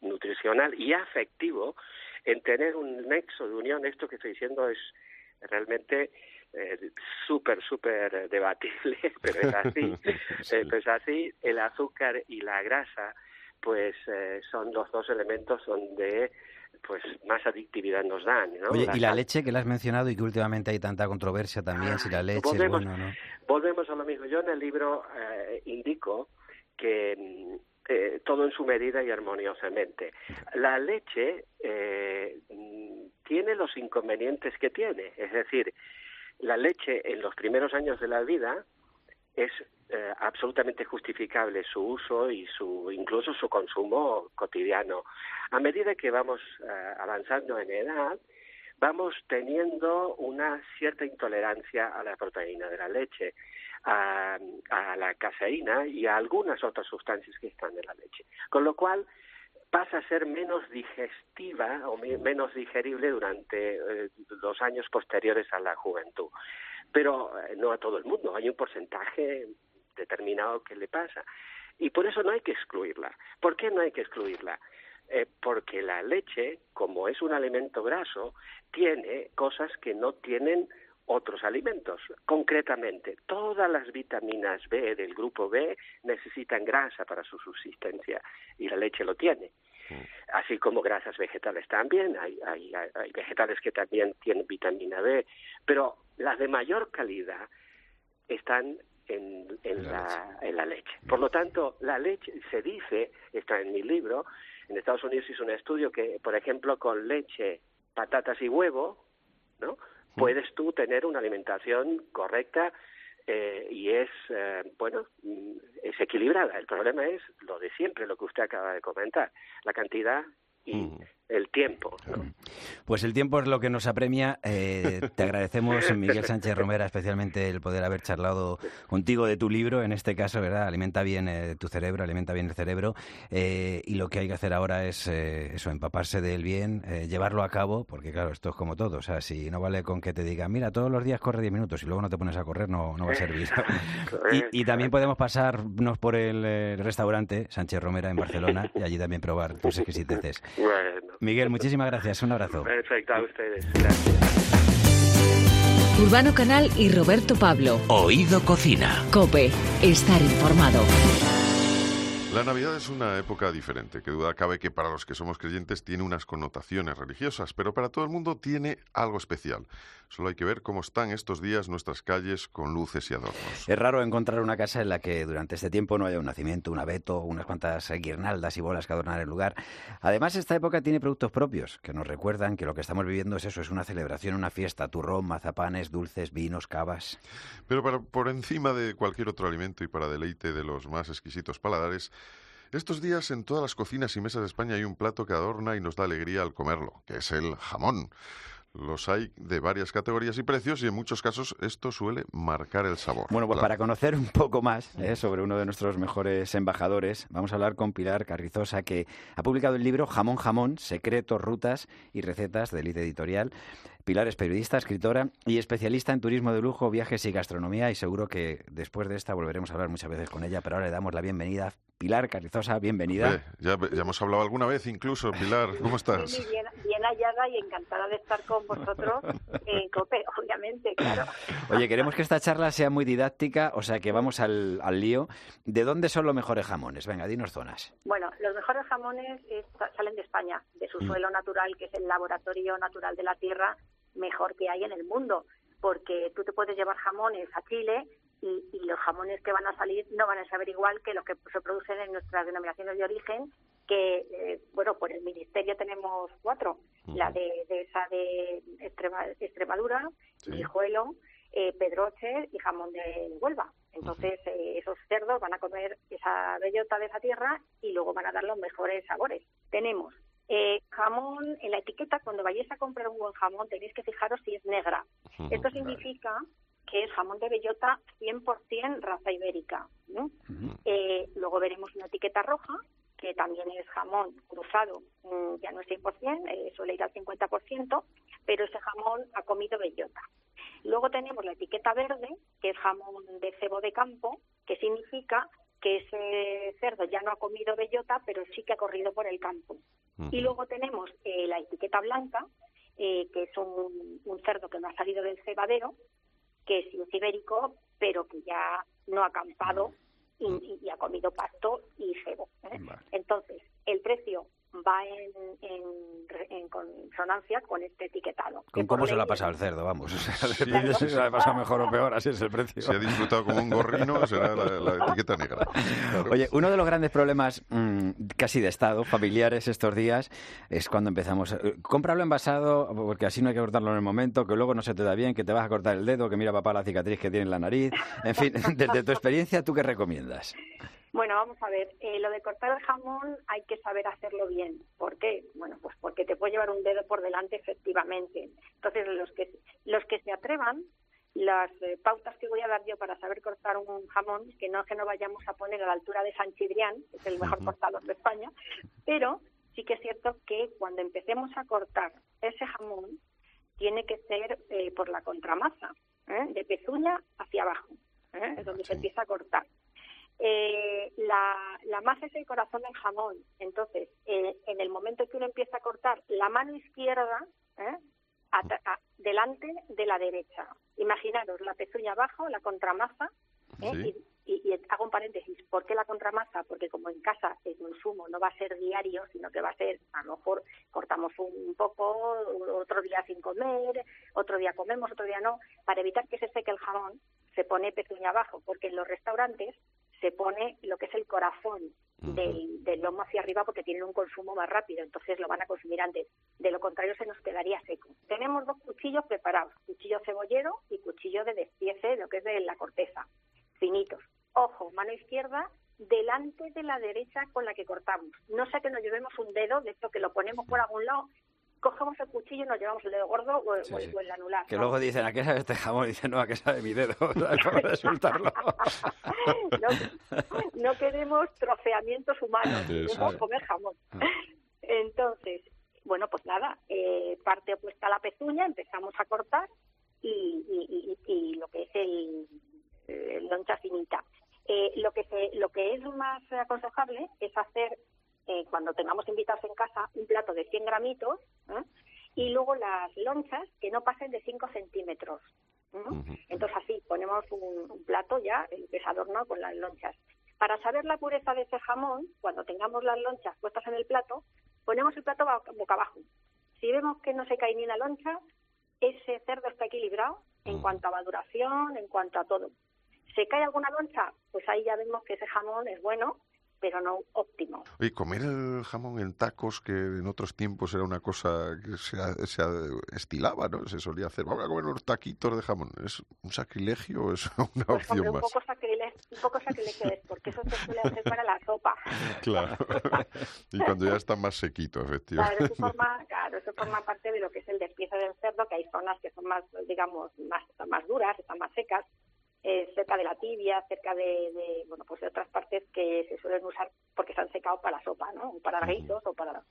nutricional y afectivo en tener un nexo de unión. Esto que estoy diciendo es realmente eh, súper, súper debatible, pero es así. eh, pues así, el azúcar y la grasa pues eh, son los dos elementos donde pues más adictividad nos dan. ¿no? Oye, y la leche que la has mencionado y que últimamente hay tanta controversia también, si la leche volvemos, es buena no. Volvemos a lo mismo. Yo en el libro eh, indico que mm, eh, todo en su medida y armoniosamente. La leche eh, mm, tiene los inconvenientes que tiene, es decir, la leche en los primeros años de la vida es eh, absolutamente justificable su uso y su incluso su consumo cotidiano. A medida que vamos eh, avanzando en edad, vamos teniendo una cierta intolerancia a la proteína de la leche, a, la caseína y a algunas otras sustancias que están en la leche. Con lo cual pasa a ser menos digestiva o menos digerible durante eh, los años posteriores a la juventud pero no a todo el mundo. Hay un porcentaje determinado que le pasa. Y por eso no hay que excluirla. ¿Por qué no hay que excluirla? Eh, porque la leche, como es un alimento graso, tiene cosas que no tienen otros alimentos. Concretamente, todas las vitaminas B del grupo B necesitan grasa para su subsistencia y la leche lo tiene. Mm. Así como grasas vegetales también, hay, hay, hay vegetales que también tienen vitamina B, pero las de mayor calidad están en, la, en la leche. Por lo tanto, la leche, se dice, está en mi libro, en Estados Unidos hizo un estudio que, por ejemplo, con leche, patatas y huevo, ¿no? Puedes tú tener una alimentación correcta eh, y es, eh, bueno, es equilibrada. El problema es lo de siempre, lo que usted acaba de comentar, la cantidad y el tiempo. Pues el tiempo es lo que nos apremia. Eh, te agradecemos, Miguel Sánchez Romera, especialmente el poder haber charlado contigo de tu libro, en este caso, ¿verdad? Alimenta bien eh, tu cerebro, alimenta bien el cerebro. Eh, y lo que hay que hacer ahora es eso, empaparse del bien, llevarlo a cabo, porque claro, esto es como todo. O sea, si no vale con que te digan, mira, todos los días corre 10 minutos y luego no te pones a correr, no, no va a servir. y, y, también podemos pasarnos por el restaurante Sánchez Romera en Barcelona y allí también probar tus exquisiteces. Bueno. Miguel, muchísimas gracias. Un abrazo. Perfecto, a ustedes. Gracias. Urbano Canal y Roberto Pablo. Oído Cocina. Cope. Estar informado. La Navidad es una época diferente, que duda cabe que para los que somos creyentes tiene unas connotaciones religiosas, pero para todo el mundo tiene algo especial. Solo hay que ver cómo están estos días nuestras calles con luces y adornos. Es raro encontrar una casa en la que durante este tiempo no haya un nacimiento, un abeto, unas cuantas guirnaldas y bolas que adornar el lugar. Además, esta época tiene productos propios que nos recuerdan que lo que estamos viviendo es eso, es una celebración, una fiesta, turrón, mazapanes, dulces, vinos, cavas. Pero para, por encima de cualquier otro alimento y para deleite de los más exquisitos paladares, estos días en todas las cocinas y mesas de España hay un plato que adorna y nos da alegría al comerlo, que es el jamón. Los hay de varias categorías y precios y en muchos casos esto suele marcar el sabor. Bueno, pues para conocer un poco más eh, sobre uno de nuestros mejores embajadores, vamos a hablar con Pilar Carrizosa, que ha publicado el libro Jamón Jamón, Secretos, Rutas y Recetas de Elite Editorial. Pilar es periodista, escritora y especialista en turismo de lujo, viajes y gastronomía y seguro que después de esta volveremos a hablar muchas veces con ella, pero ahora le damos la bienvenida. Pilar Carrizosa, bienvenida. ya, hemos hablado alguna vez incluso, Pilar, ¿cómo estás? bien, bien, hallada y encantada de estar con vosotros en COPE, obviamente, claro. Oye, queremos que esta charla sea muy didáctica, o sea que vamos al, lío. ¿De dónde son los mejores jamones? Venga, dinos zonas. Bueno, los mejores jamones salen de España, de su mm. suelo natural, que es el laboratorio natural de la tierra, mejor que hay en el mundo, porque tú te puedes llevar jamones a Chile y, los jamones que van a salir no van a saber igual que los que se producen en nuestras denominaciones de origen, que, eh, bueno, por el Ministerio tenemos cuatro, la de, esa de Extremadura, Guijuelo, eh, Pedroche y jamón de Huelva. Entonces, eh, esos cerdos van a comer esa bellota de esa tierra y luego van a dar los mejores sabores. Tenemos eh, jamón, en la etiqueta, cuando vayáis a comprar un buen jamón, tenéis que fijaros si es negra. Esto significa que es jamón de bellota 100% raza ibérica. Eh, luego veremos una etiqueta roja, que también es jamón cruzado, mm, ya no es 100%, eh, suele ir al 50%, pero ese jamón ha comido bellota. Luego tenemos la etiqueta verde, que es jamón de cebo de campo, que significa que ese cerdo ya no ha comido bellota, pero sí que ha corrido por el campo. Y luego tenemos eh, la etiqueta blanca, eh, que es un, cerdo que no ha salido del cebadero, que es ibérico, pero que ya no ha acampado y, ha comido pasto y cebo. ¿eh? Entonces, el precio va en, en, consonancia con este etiquetado. ¿Con cómo se lo ha pasado el cerdo? Vamos, depende si se lo ha pasado mejor o peor, así es el precio. Si ha disfrutado como un gorrino, será la, etiqueta negra. Oye, uno de los grandes problemas mm, casi de Estado, familiares estos días, es cuando empezamos, eh, cómpralo envasado, porque así no hay que cortarlo en el momento, que luego no se te da bien, que te vas a cortar el dedo, que mira papá la cicatriz que tiene en la nariz. En fin, desde tu experiencia, ¿tú qué recomiendas? Bueno, vamos a ver, eh, lo de cortar el jamón hay que saber hacerlo bien. ¿Por qué? Bueno, pues porque te puede llevar un dedo por delante efectivamente. Entonces, los que, los que se atrevan, las eh, pautas que voy a dar yo para saber cortar un jamón, que no que no vayamos a poner a la altura de San Chidrián, que es el mejor cortador de España, pero sí que es cierto que cuando empecemos a cortar ese jamón, tiene que ser eh, por la contramasa, de pezuña hacia abajo, es donde se empieza a cortar. Eh, la, la, masa es el corazón del jamón. Entonces, eh, en el momento que uno empieza a cortar la mano izquierda, ¿eh? delante de la derecha. Imaginaros la pezuña abajo, la contramasa, ¿eh? y, y, hago un paréntesis. ¿Por qué la contramasa? Porque como en casa el consumo no va a ser diario, sino que va a ser, a lo mejor cortamos un poco, otro día sin comer, otro día comemos, otro día no, para evitar que se seque el jamón, se pone pezuña abajo, porque en los restaurantes se pone lo que es el corazón del, lomo hacia arriba porque tienen un consumo más rápido, entonces lo van a consumir antes. De lo contrario, se nos quedaría seco. Tenemos dos cuchillos preparados, cuchillo cebollero y cuchillo de despiece, lo que es de la corteza, finitos. Ojo, mano izquierda, delante de la derecha con la que cortamos. No sea que nos llevemos un dedo, de esto que lo ponemos por algún lado, cogemos el cuchillo y nos llevamos el dedo gordo o, Sí, o- sí. o el anular. Que ¿no? luego dicen, ¿a qué sabe este jamón? Y dicen, no, ¿a qué sabe mi dedo? Acabo de soltarlo. no, no queremos troceamientos humanos, queremos comer jamón. Ah. Entonces, bueno, pues nada, eh, parte opuesta a la pezuña, empezamos a cortar y, y- y- y lo que es el, el loncha finita. Eh, lo que se, lo que es más aconsejable es hacer eh, cuando tengamos invitados en casa un plato de 100 gramitos ¿eh? y luego las lonchas que no pasen de 5 centímetros. ¿no? Entonces así ponemos un, un plato ya, el que es adornado con las lonchas. Para saber la pureza de ese jamón, cuando tengamos las lonchas puestas en el plato, ponemos el plato boca, boca abajo. Si vemos que no se cae ni una loncha, ese cerdo está equilibrado en cuanto a maduración, en cuanto a todo. Se cae alguna loncha, pues ahí ya vemos que ese jamón es bueno, pero no óptimo. Oye, comer el jamón en tacos, que en otros tiempos era una cosa que se, se estilaba, ¿no? Se solía hacer. Vamos a comer unos taquitos de jamón. ¿Es un sacrilegio o es una Pues opción hombre, un más? poco sacrilegio, un poco sacrilegio es, porque eso se suele hacer para la sopa. Claro. y cuando ya están más sequitos, Claro, efectivamente. eso forma, claro, eso forma parte de lo que es el despiece del cerdo, que hay zonas que son más, digamos, más, están más duras, están más secas, eh, cerca de la tibia, cerca de, de, bueno, pues de otras partes que se suelen usar porque se han secado para la sopa, ¿no? O para guisos o para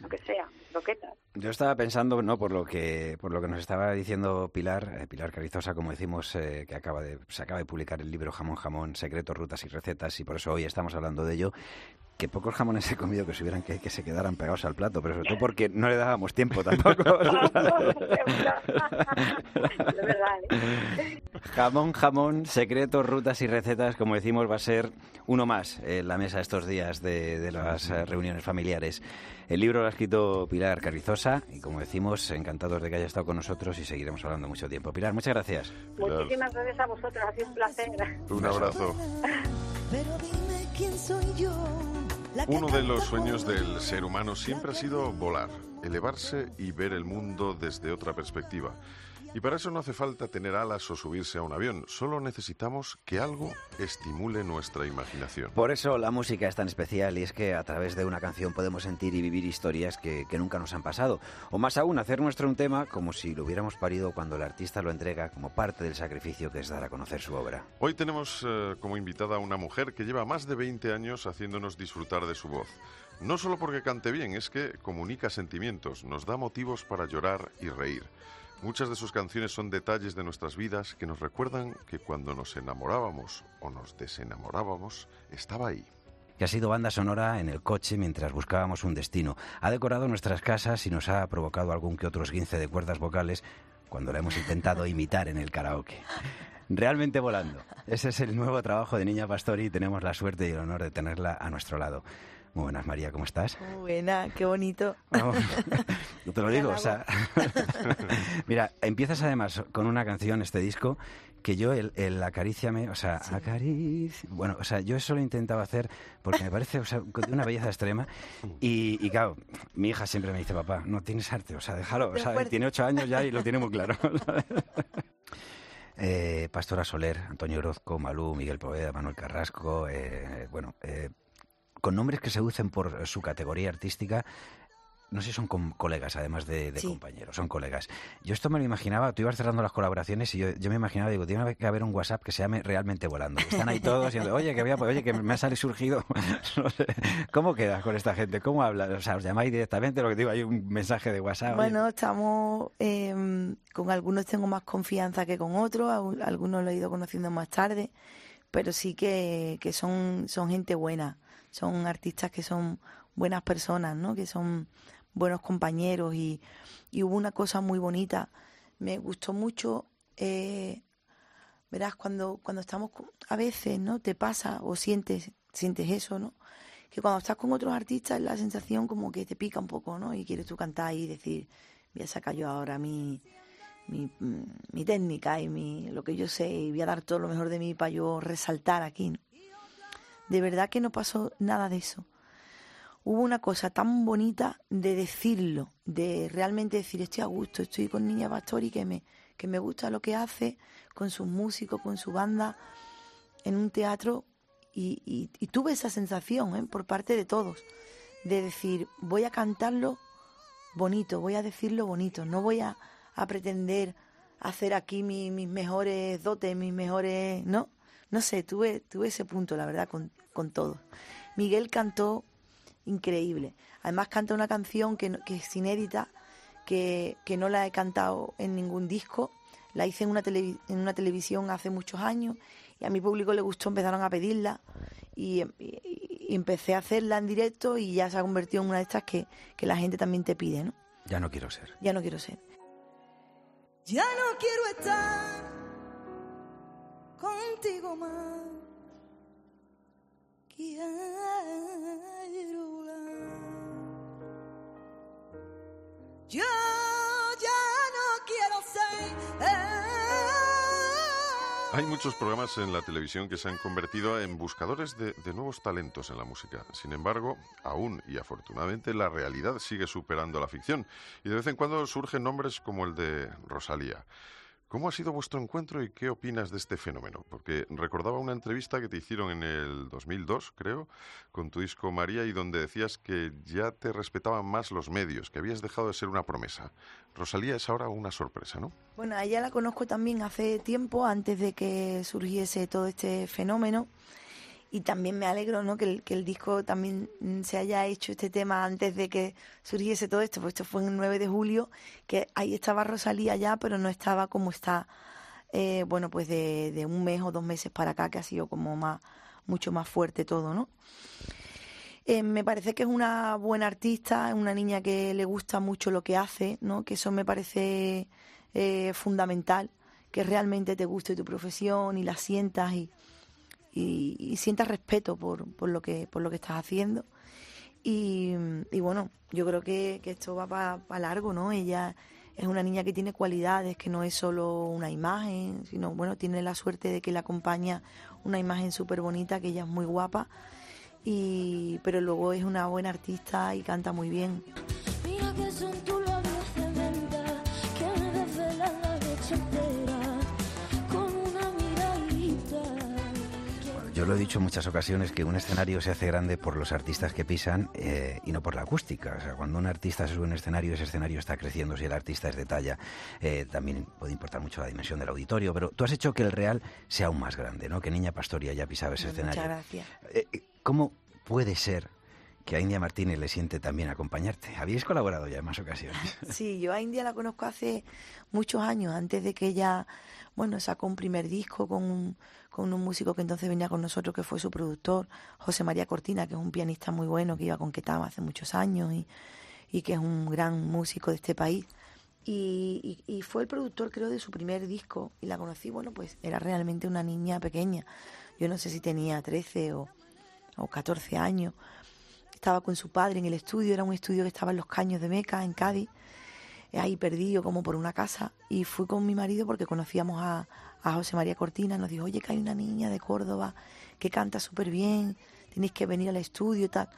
lo que sea, croquetas. Yo estaba pensando, no, por lo que por lo que nos estaba diciendo Pilar, eh, Pilar Carizosa, como decimos, eh, que acaba de se acaba de publicar el libro Jamón Jamón, secretos, rutas y recetas, y por eso hoy estamos hablando de ello. Que pocos jamones he comido que se hubieran que, que se quedaran pegados al plato, pero sobre todo porque no le dábamos tiempo tampoco. De verdad, ¿eh? Jamón, jamón, secretos, rutas y recetas, como decimos, va a ser uno más en la mesa estos días de, de las eh, reuniones familiares. El libro lo ha escrito Pilar Carrizosa y, como decimos, encantados de que haya estado con nosotros y seguiremos hablando mucho tiempo. Pilar, muchas gracias. Muchísimas gracias a vosotros, ha sido un placer. Un abrazo. Pero dime quién soy yo. Uno de los sueños del ser humano siempre ha sido volar, elevarse y ver el mundo desde otra perspectiva. Y para eso no hace falta tener alas o subirse a un avión, solo necesitamos que algo estimule nuestra imaginación. Por eso la música es tan especial y es que a través de una canción podemos sentir y vivir historias que, que nunca nos han pasado. O más aún, hacer nuestro un tema como si lo hubiéramos parido cuando el artista lo entrega como parte del sacrificio que es dar a conocer su obra. Hoy tenemos eh, como invitada a una mujer que lleva más de 20 años haciéndonos disfrutar de su voz. No solo porque cante bien, es que comunica sentimientos, nos da motivos para llorar y reír. Muchas de sus canciones son detalles de nuestras vidas que nos recuerdan que cuando nos enamorábamos o nos desenamorábamos, estaba ahí. que ha sido banda sonora en el coche mientras buscábamos un destino. Ha decorado nuestras casas y nos ha provocado algún que otro esguince de cuerdas vocales cuando la hemos intentado imitar en el karaoke. Realmente volando. Ese es el nuevo trabajo de Niña Pastori y tenemos la suerte y el honor de tenerla a nuestro lado. Muy buenas, María, ¿cómo estás? Muy buena, qué bonito. Oh, yo te lo digo, o sea... Mira, empiezas además con una canción, este disco, que yo, el, el acaríciame, o sea, acaricia... Bueno, o sea, yo eso lo he intentado hacer porque me parece o sea, de una belleza extrema y, y claro, mi hija siempre me dice, papá, no tienes arte, o sea, déjalo, o sea, tiene ocho años ya y lo tiene muy claro. ¿sabes? Eh, Pastora Soler, Antonio Orozco, Malú, Miguel Poveda, Manuel Carrasco, eh, bueno, eh, con nombres que se por su categoría artística, no sé si son com- colegas, además de, de Sí. compañeros, son colegas. Yo esto me lo imaginaba, tú ibas cerrando las colaboraciones y yo, yo me imaginaba, digo, tiene que haber un WhatsApp que se llame Realmente Volando. Están ahí todos diciendo, oye, que, voy a- oye, que me ha salido surgido. No sé, ¿Cómo quedas con esta gente? ¿Cómo hablas? O sea, os llamáis directamente, lo que digo, hay un mensaje de WhatsApp. oye, Bueno, estamos eh, con algunos tengo más confianza que con otros, algunos lo he ido conociendo más tarde, pero sí que, que son, son gente buena, son artistas que son buenas personas, ¿no? Que son buenos compañeros y, hubo una cosa muy bonita, me gustó mucho, eh, verás, cuando, cuando estamos, a veces, ¿no? Te pasa o sientes, sientes eso, ¿no? que cuando estás con otros artistas la sensación como que te pica un poco, ¿no? Y quieres tú cantar y decir, voy a sacar yo ahora mi, mi, mm, mi técnica y mi, lo que yo sé y voy a dar todo lo mejor de mí para yo resaltar aquí. De verdad que no pasó nada de eso. Hubo una cosa tan bonita de decirlo, de realmente decir, estoy a gusto, estoy con Niña Pastori que me, que me gusta lo que hace, con sus músicos, con su banda, en un teatro Y, tuve esa sensación ¿eh? por parte de todos, de decir, voy a cantarlo bonito, voy a decirlo bonito, no voy a, pretender hacer aquí mi- mis mejores dotes, mis mejores... No, no sé, tuve, tuve ese punto, la verdad, con, con todos. Miguel cantó increíble. Además canta una canción que, es inédita, que, que no la he cantado en ningún disco. La hice en una, televi- en una televisión hace muchos años y a mi público le gustó, empezaron a pedirla y, y- y empecé a hacerla en directo y ya se ha convertido en una de estas que, que la gente también te pide, ¿no? Ya no quiero ser. Ya no quiero ser. Ya no quiero estar contigo más. Hay muchos programas en la televisión que se han convertido en buscadores de nuevos talentos en la música. Sin embargo, aún y afortunadamente la realidad sigue superando la ficción y de vez en cuando surgen nombres como el de Rosalía. ¿Cómo ha sido vuestro encuentro y qué opinas de este fenómeno? Porque recordaba una entrevista que te hicieron en el 2002, creo, con tu disco María y donde decías que ya te respetaban más los medios, que habías dejado de ser una promesa. Rosalía es ahora una sorpresa, ¿no? Bueno, a ella la conozco también hace tiempo, antes de que surgiese todo este fenómeno. Y también me alegro ¿no? que, el, que el disco también mm, se haya hecho este tema antes de que surgiese todo esto, pues esto fue el 9 de julio, que ahí estaba Rosalía ya, pero no estaba como está, eh, bueno, pues de, de un mes o dos meses para acá, que ha sido como más, mucho más fuerte todo, ¿no? Eh, me parece que es una buena artista, es una niña que le gusta mucho lo que hace, ¿no? Que eso me parece eh, fundamental, que realmente te guste tu profesión y la sientas y, y, y sientas respeto por, por lo que por lo que estás haciendo. Y, y bueno, yo creo que, que esto va para largo, ¿no? Ella es una niña que tiene cualidades, que no es solo una imagen, sino, bueno, tiene la suerte de que le acompaña una imagen súper bonita, que ella es muy guapa, y, pero luego es una buena artista y canta muy bien. Mira que son tus Yo lo he dicho en muchas ocasiones que un escenario se hace grande por los artistas que pisan eh, y no por la acústica. O sea, cuando un artista se sube a un escenario, ese escenario está creciendo. Si el artista es de talla, eh, también puede importar mucho la dimensión del auditorio. Pero tú has hecho que el Real sea aún más grande, ¿no? Que Niña Pastoria ya pisaba ese Muchas escenario. gracias. Eh, ¿Cómo puede ser que a India Martínez le siente también acompañarte? Habéis colaborado ya en más ocasiones. Sí, yo a India la conozco hace muchos años, antes de que ella, bueno, sacó un primer disco con un, con un músico que entonces venía con nosotros, que fue su productor, José María Cortina, que es un pianista muy bueno, que iba con Ketama hace muchos años y, que es un gran músico de este país. Y, y- y fue el productor, creo, de su primer disco. Y la conocí, bueno, pues era realmente una niña pequeña. Yo no sé si tenía 13 o, o 14 años. Estaba con su padre en el estudio, era un estudio que estaba en los Caños de Meca, en Cádiz, ahí perdido como por una casa. Y fui con mi marido porque conocíamos a, José María Cortina. Nos dijo, oye, que hay una niña de Córdoba que canta súper bien, tenéis que venir al estudio y tal.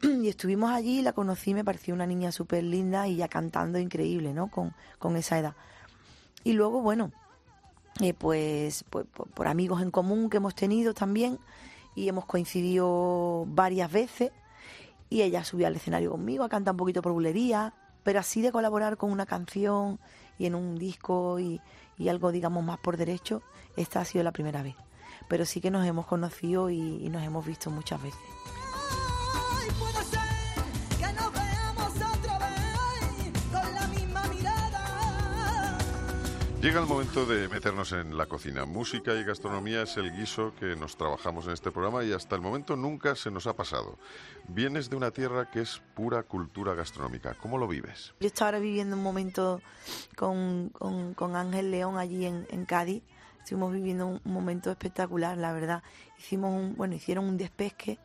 Y estuvimos allí, la conocí, me pareció una niña súper linda y ya cantando increíble, ¿no? Con, con esa edad. Y luego, bueno, eh, pues, pues por, por amigos en común que hemos tenido también y hemos coincidido varias veces y ella subió al escenario conmigo a cantar un poquito por bulería, pero así de colaborar con una canción y en un disco y, y algo digamos más por derecho, esta ha sido la primera vez. Pero sí que nos hemos conocido y, y nos hemos visto muchas veces. Llega el momento de meternos en la cocina. Música y gastronomía es el guiso que nos trabajamos en este programa y hasta el momento nunca se nos ha pasado. Vienes de una tierra que es pura cultura gastronómica. ¿Cómo lo vives? Yo estaba ahora viviendo un momento con, con, Ángel León allí en, en Cádiz. Estuvimos viviendo un, momento espectacular, la verdad. Hicimos un, bueno, hicieron un despesque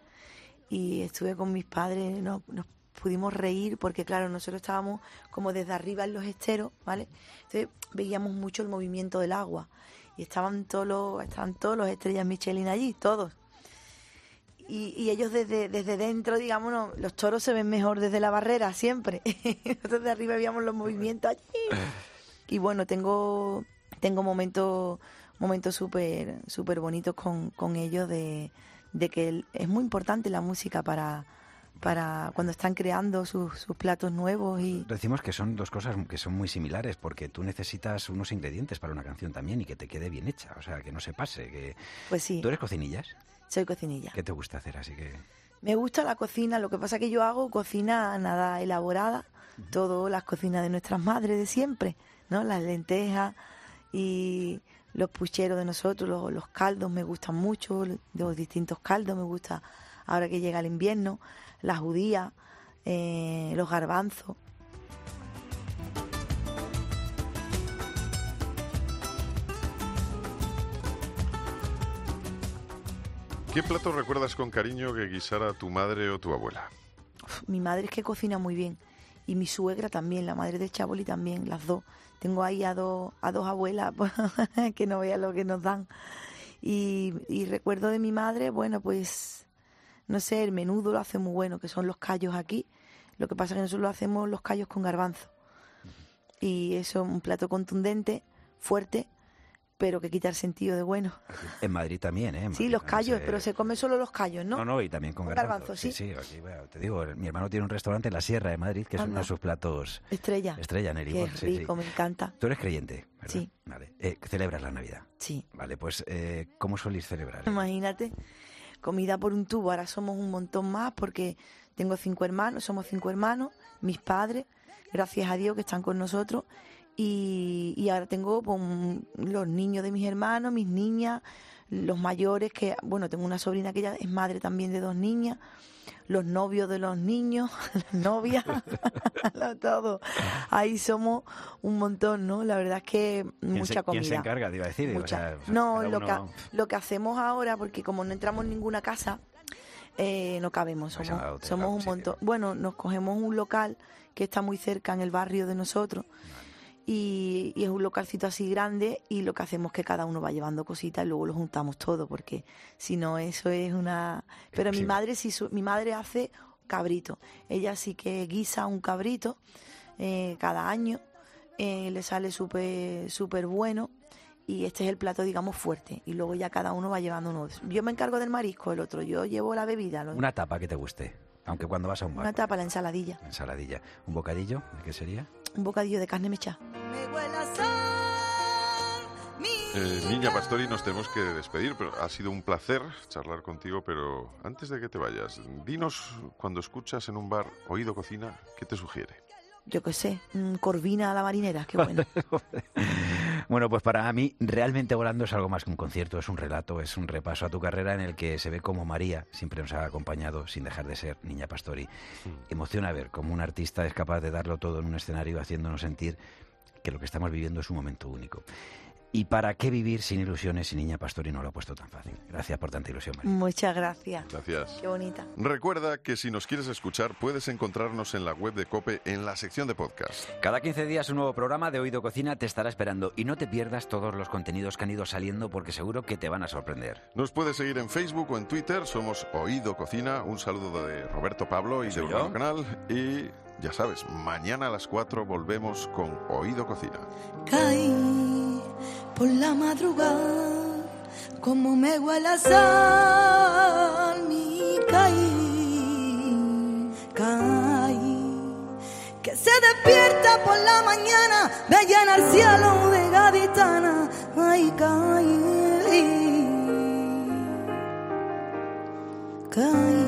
y estuve con mis padres, no- nos pudimos reír porque claro, nosotros estábamos como desde arriba en los esteros, ¿vale? Entonces veíamos mucho el movimiento del agua y estaban todos los, estaban todos los estrellas Michelin allí, todos. Y, y ellos desde, desde dentro, digamos, los toros se ven mejor desde la barrera siempre. Nosotros de arriba veíamos los movimientos allí. Y bueno, tengo, tengo momentos momentos súper súper bonitos con, con ellos de, de que es muy importante la música para, para cuando están creando sus, sus platos nuevos y Decimos que son dos cosas que son muy similares, porque tú necesitas unos ingredientes para una canción también y que te quede bien hecha, o sea, que no se pase. Que... pues sí, ¿Tú eres cocinillas? soy cocinilla. ¿Qué te gusta hacer? Así que... Me gusta la cocina, lo que pasa que yo hago cocina nada elaborada, todo las cocinas de nuestras madres de siempre, ¿no? Las lentejas y los pucheros de nosotros, los, los caldos me gustan mucho, los distintos caldos me gusta ahora que llega el invierno, las judías, eh, los garbanzos. ¿Qué plato recuerdas con cariño que guisara tu madre o tu abuela? Uf, Mi madre es que cocina muy bien y mi suegra también, la madre de Chaboli también, las dos. Tengo ahí a dos, a dos abuelas que no vean lo que nos dan. Y, y recuerdo de mi madre, bueno, pues, no sé, el menudo lo hace muy bueno, que son los callos aquí. Lo que pasa es que nosotros lo hacemos los callos con garbanzo. Y eso es un plato contundente, fuerte, pero que quita el sentido de bueno. En Madrid también, ¿eh? Sí, los callos, pero se come solo los callos, ¿no? No, no, y también con Con garbanzo. garbanzo, sí. sí. Sí, aquí, bueno, te digo, mi hermano tiene un restaurante en la Sierra de Madrid, que es uno de sus platos Estrella. estrella, Neri. Qué sí, sí. rico, me encanta. Tú eres creyente, ¿verdad? Sí. Vale. Eh, ¿Celebras la Navidad? Sí. Vale, pues, eh, ¿cómo solís celebrar? Imagínate, comida por un tubo. Ahora somos un montón más porque tengo cinco hermanos, somos cinco hermanos, mis padres, gracias a Dios que están con nosotros. Y, ahora tengo pues, los niños de mis hermanos, mis niñas, los mayores, que, bueno, tengo una sobrina que ya es madre también de dos niñas, los novios de los niños, las novias, todo. Ahí somos un montón, ¿no? La verdad es que ¿Quién mucha se, comida. ¿Quién se encarga? Te iba a decir. o sea, no, lo, uno- que, lo que hacemos ahora, porque como no entramos en ninguna casa, eh, no cabemos. Somos, un montón. Bueno, nos cogemos un local que está muy cerca en el barrio de nosotros. Y, y es un localcito así grande y lo que hacemos es que cada uno va llevando cositas y luego lo juntamos todo porque si no eso es una pero mi madre sí su- mi madre hace cabrito ella sí que guisa un cabrito eh, cada año eh, le sale súper súper bueno y este es el plato digamos fuerte y luego ya cada uno va llevando uno yo me encargo del marisco el otro yo llevo la bebida lo- Una tapa que te guste, aunque cuando vas a un bar. una tapa la ensaladilla Ensaladilla. ¿Un bocadillo? ¿De qué sería? Un bocadillo de carne mecha Eh, Niña Pastori, nos tenemos que despedir, pero ha sido un placer charlar contigo, pero antes de que te vayas, dinos cuando escuchas en un bar Oído Cocina, ¿qué te sugiere? yo qué sé mm, corvina a la marinera qué bueno Bueno, pues para mí realmente volando es algo más que un concierto, es un relato, es un repaso a tu carrera en el que se ve como María siempre nos ha acompañado sin dejar de ser niña pastori. Emociona ver cómo un artista es capaz de darlo todo en un escenario haciéndonos sentir que lo que estamos viviendo es un momento único. ¿Y para qué vivir sin ilusiones si Niña Pastori no lo ha puesto tan fácil? Gracias por tanta ilusión, María. muchas gracias Gracias. qué bonita Recuerda que si nos quieres escuchar, puedes encontrarnos en la web de Cope en la sección de podcast. Cada 15 días un nuevo programa de Oído Cocina te estará esperando y no te pierdas todos los contenidos que han ido saliendo porque seguro que te van a sorprender. Nos puedes seguir en Facebook o en Twitter, somos Oído Cocina. Un saludo de Roberto Pablo y de ¿Soy Urbano? Canal. Y ya sabes, mañana a las 4 volvemos con Oído Cocina. Caí por la madrugada, como me huele sal, mi caí, caí. Que se despierta por la mañana, me llena el cielo de gaditana, ay, caí. Caí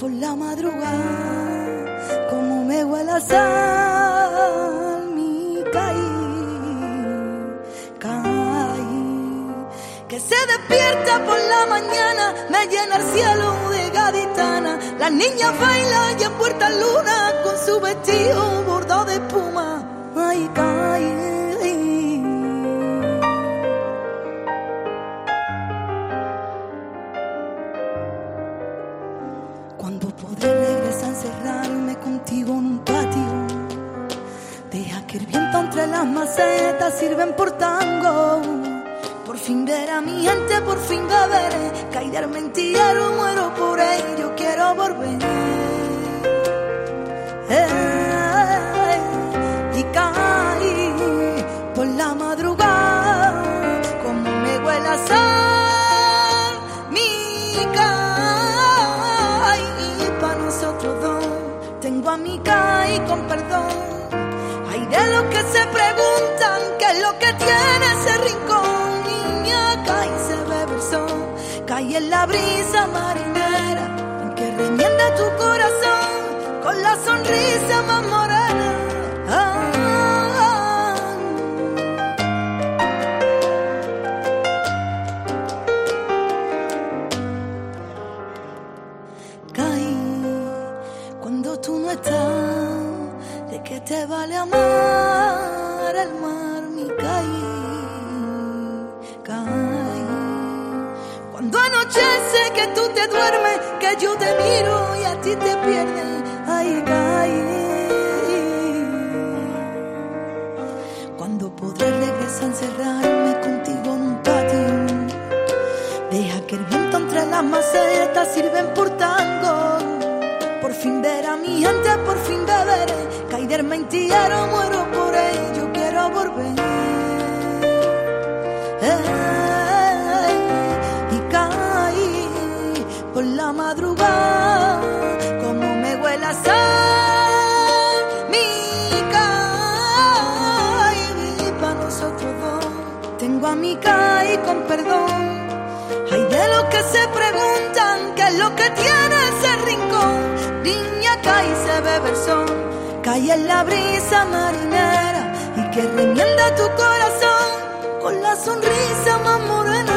por la madrugada, como me huele sal, despierta por la mañana, me llena el cielo de gaditana. Las niñas bailan y en puerta luna con su vestido bordado de espuma. Ay, caí. Cuando podré regresar a encerrarme contigo en un patio. Deja que el viento entre las macetas sirven por tango. Fin ver a mi gente, por fin beberé. Caeré al mentillero, muero por ello, quiero volver. Eh, la brisa marinera que remienda tu corazón con la sonrisa más morena. Ah. Caí cuando tú no estás, ¿de qué te vale amar que tú te duermes, que yo te miro y a ti te pierdes, ay, caí. Cuando podré regresar a encerrarme contigo en un patio, deja que el viento entre las macetas sirven por tango. Por fin ver a mi gente, por fin beberé. Caer mentira, muero por ello, quiero volver. Madrugada, como me huele a. Mi caí para nosotros dos. Tengo a mi caí con perdón. Hay de los que se preguntan qué es lo que tiene ese rincón. Niña cae y se bebe el sol, cae en la brisa marinera y que remienda tu corazón con la sonrisa más morena.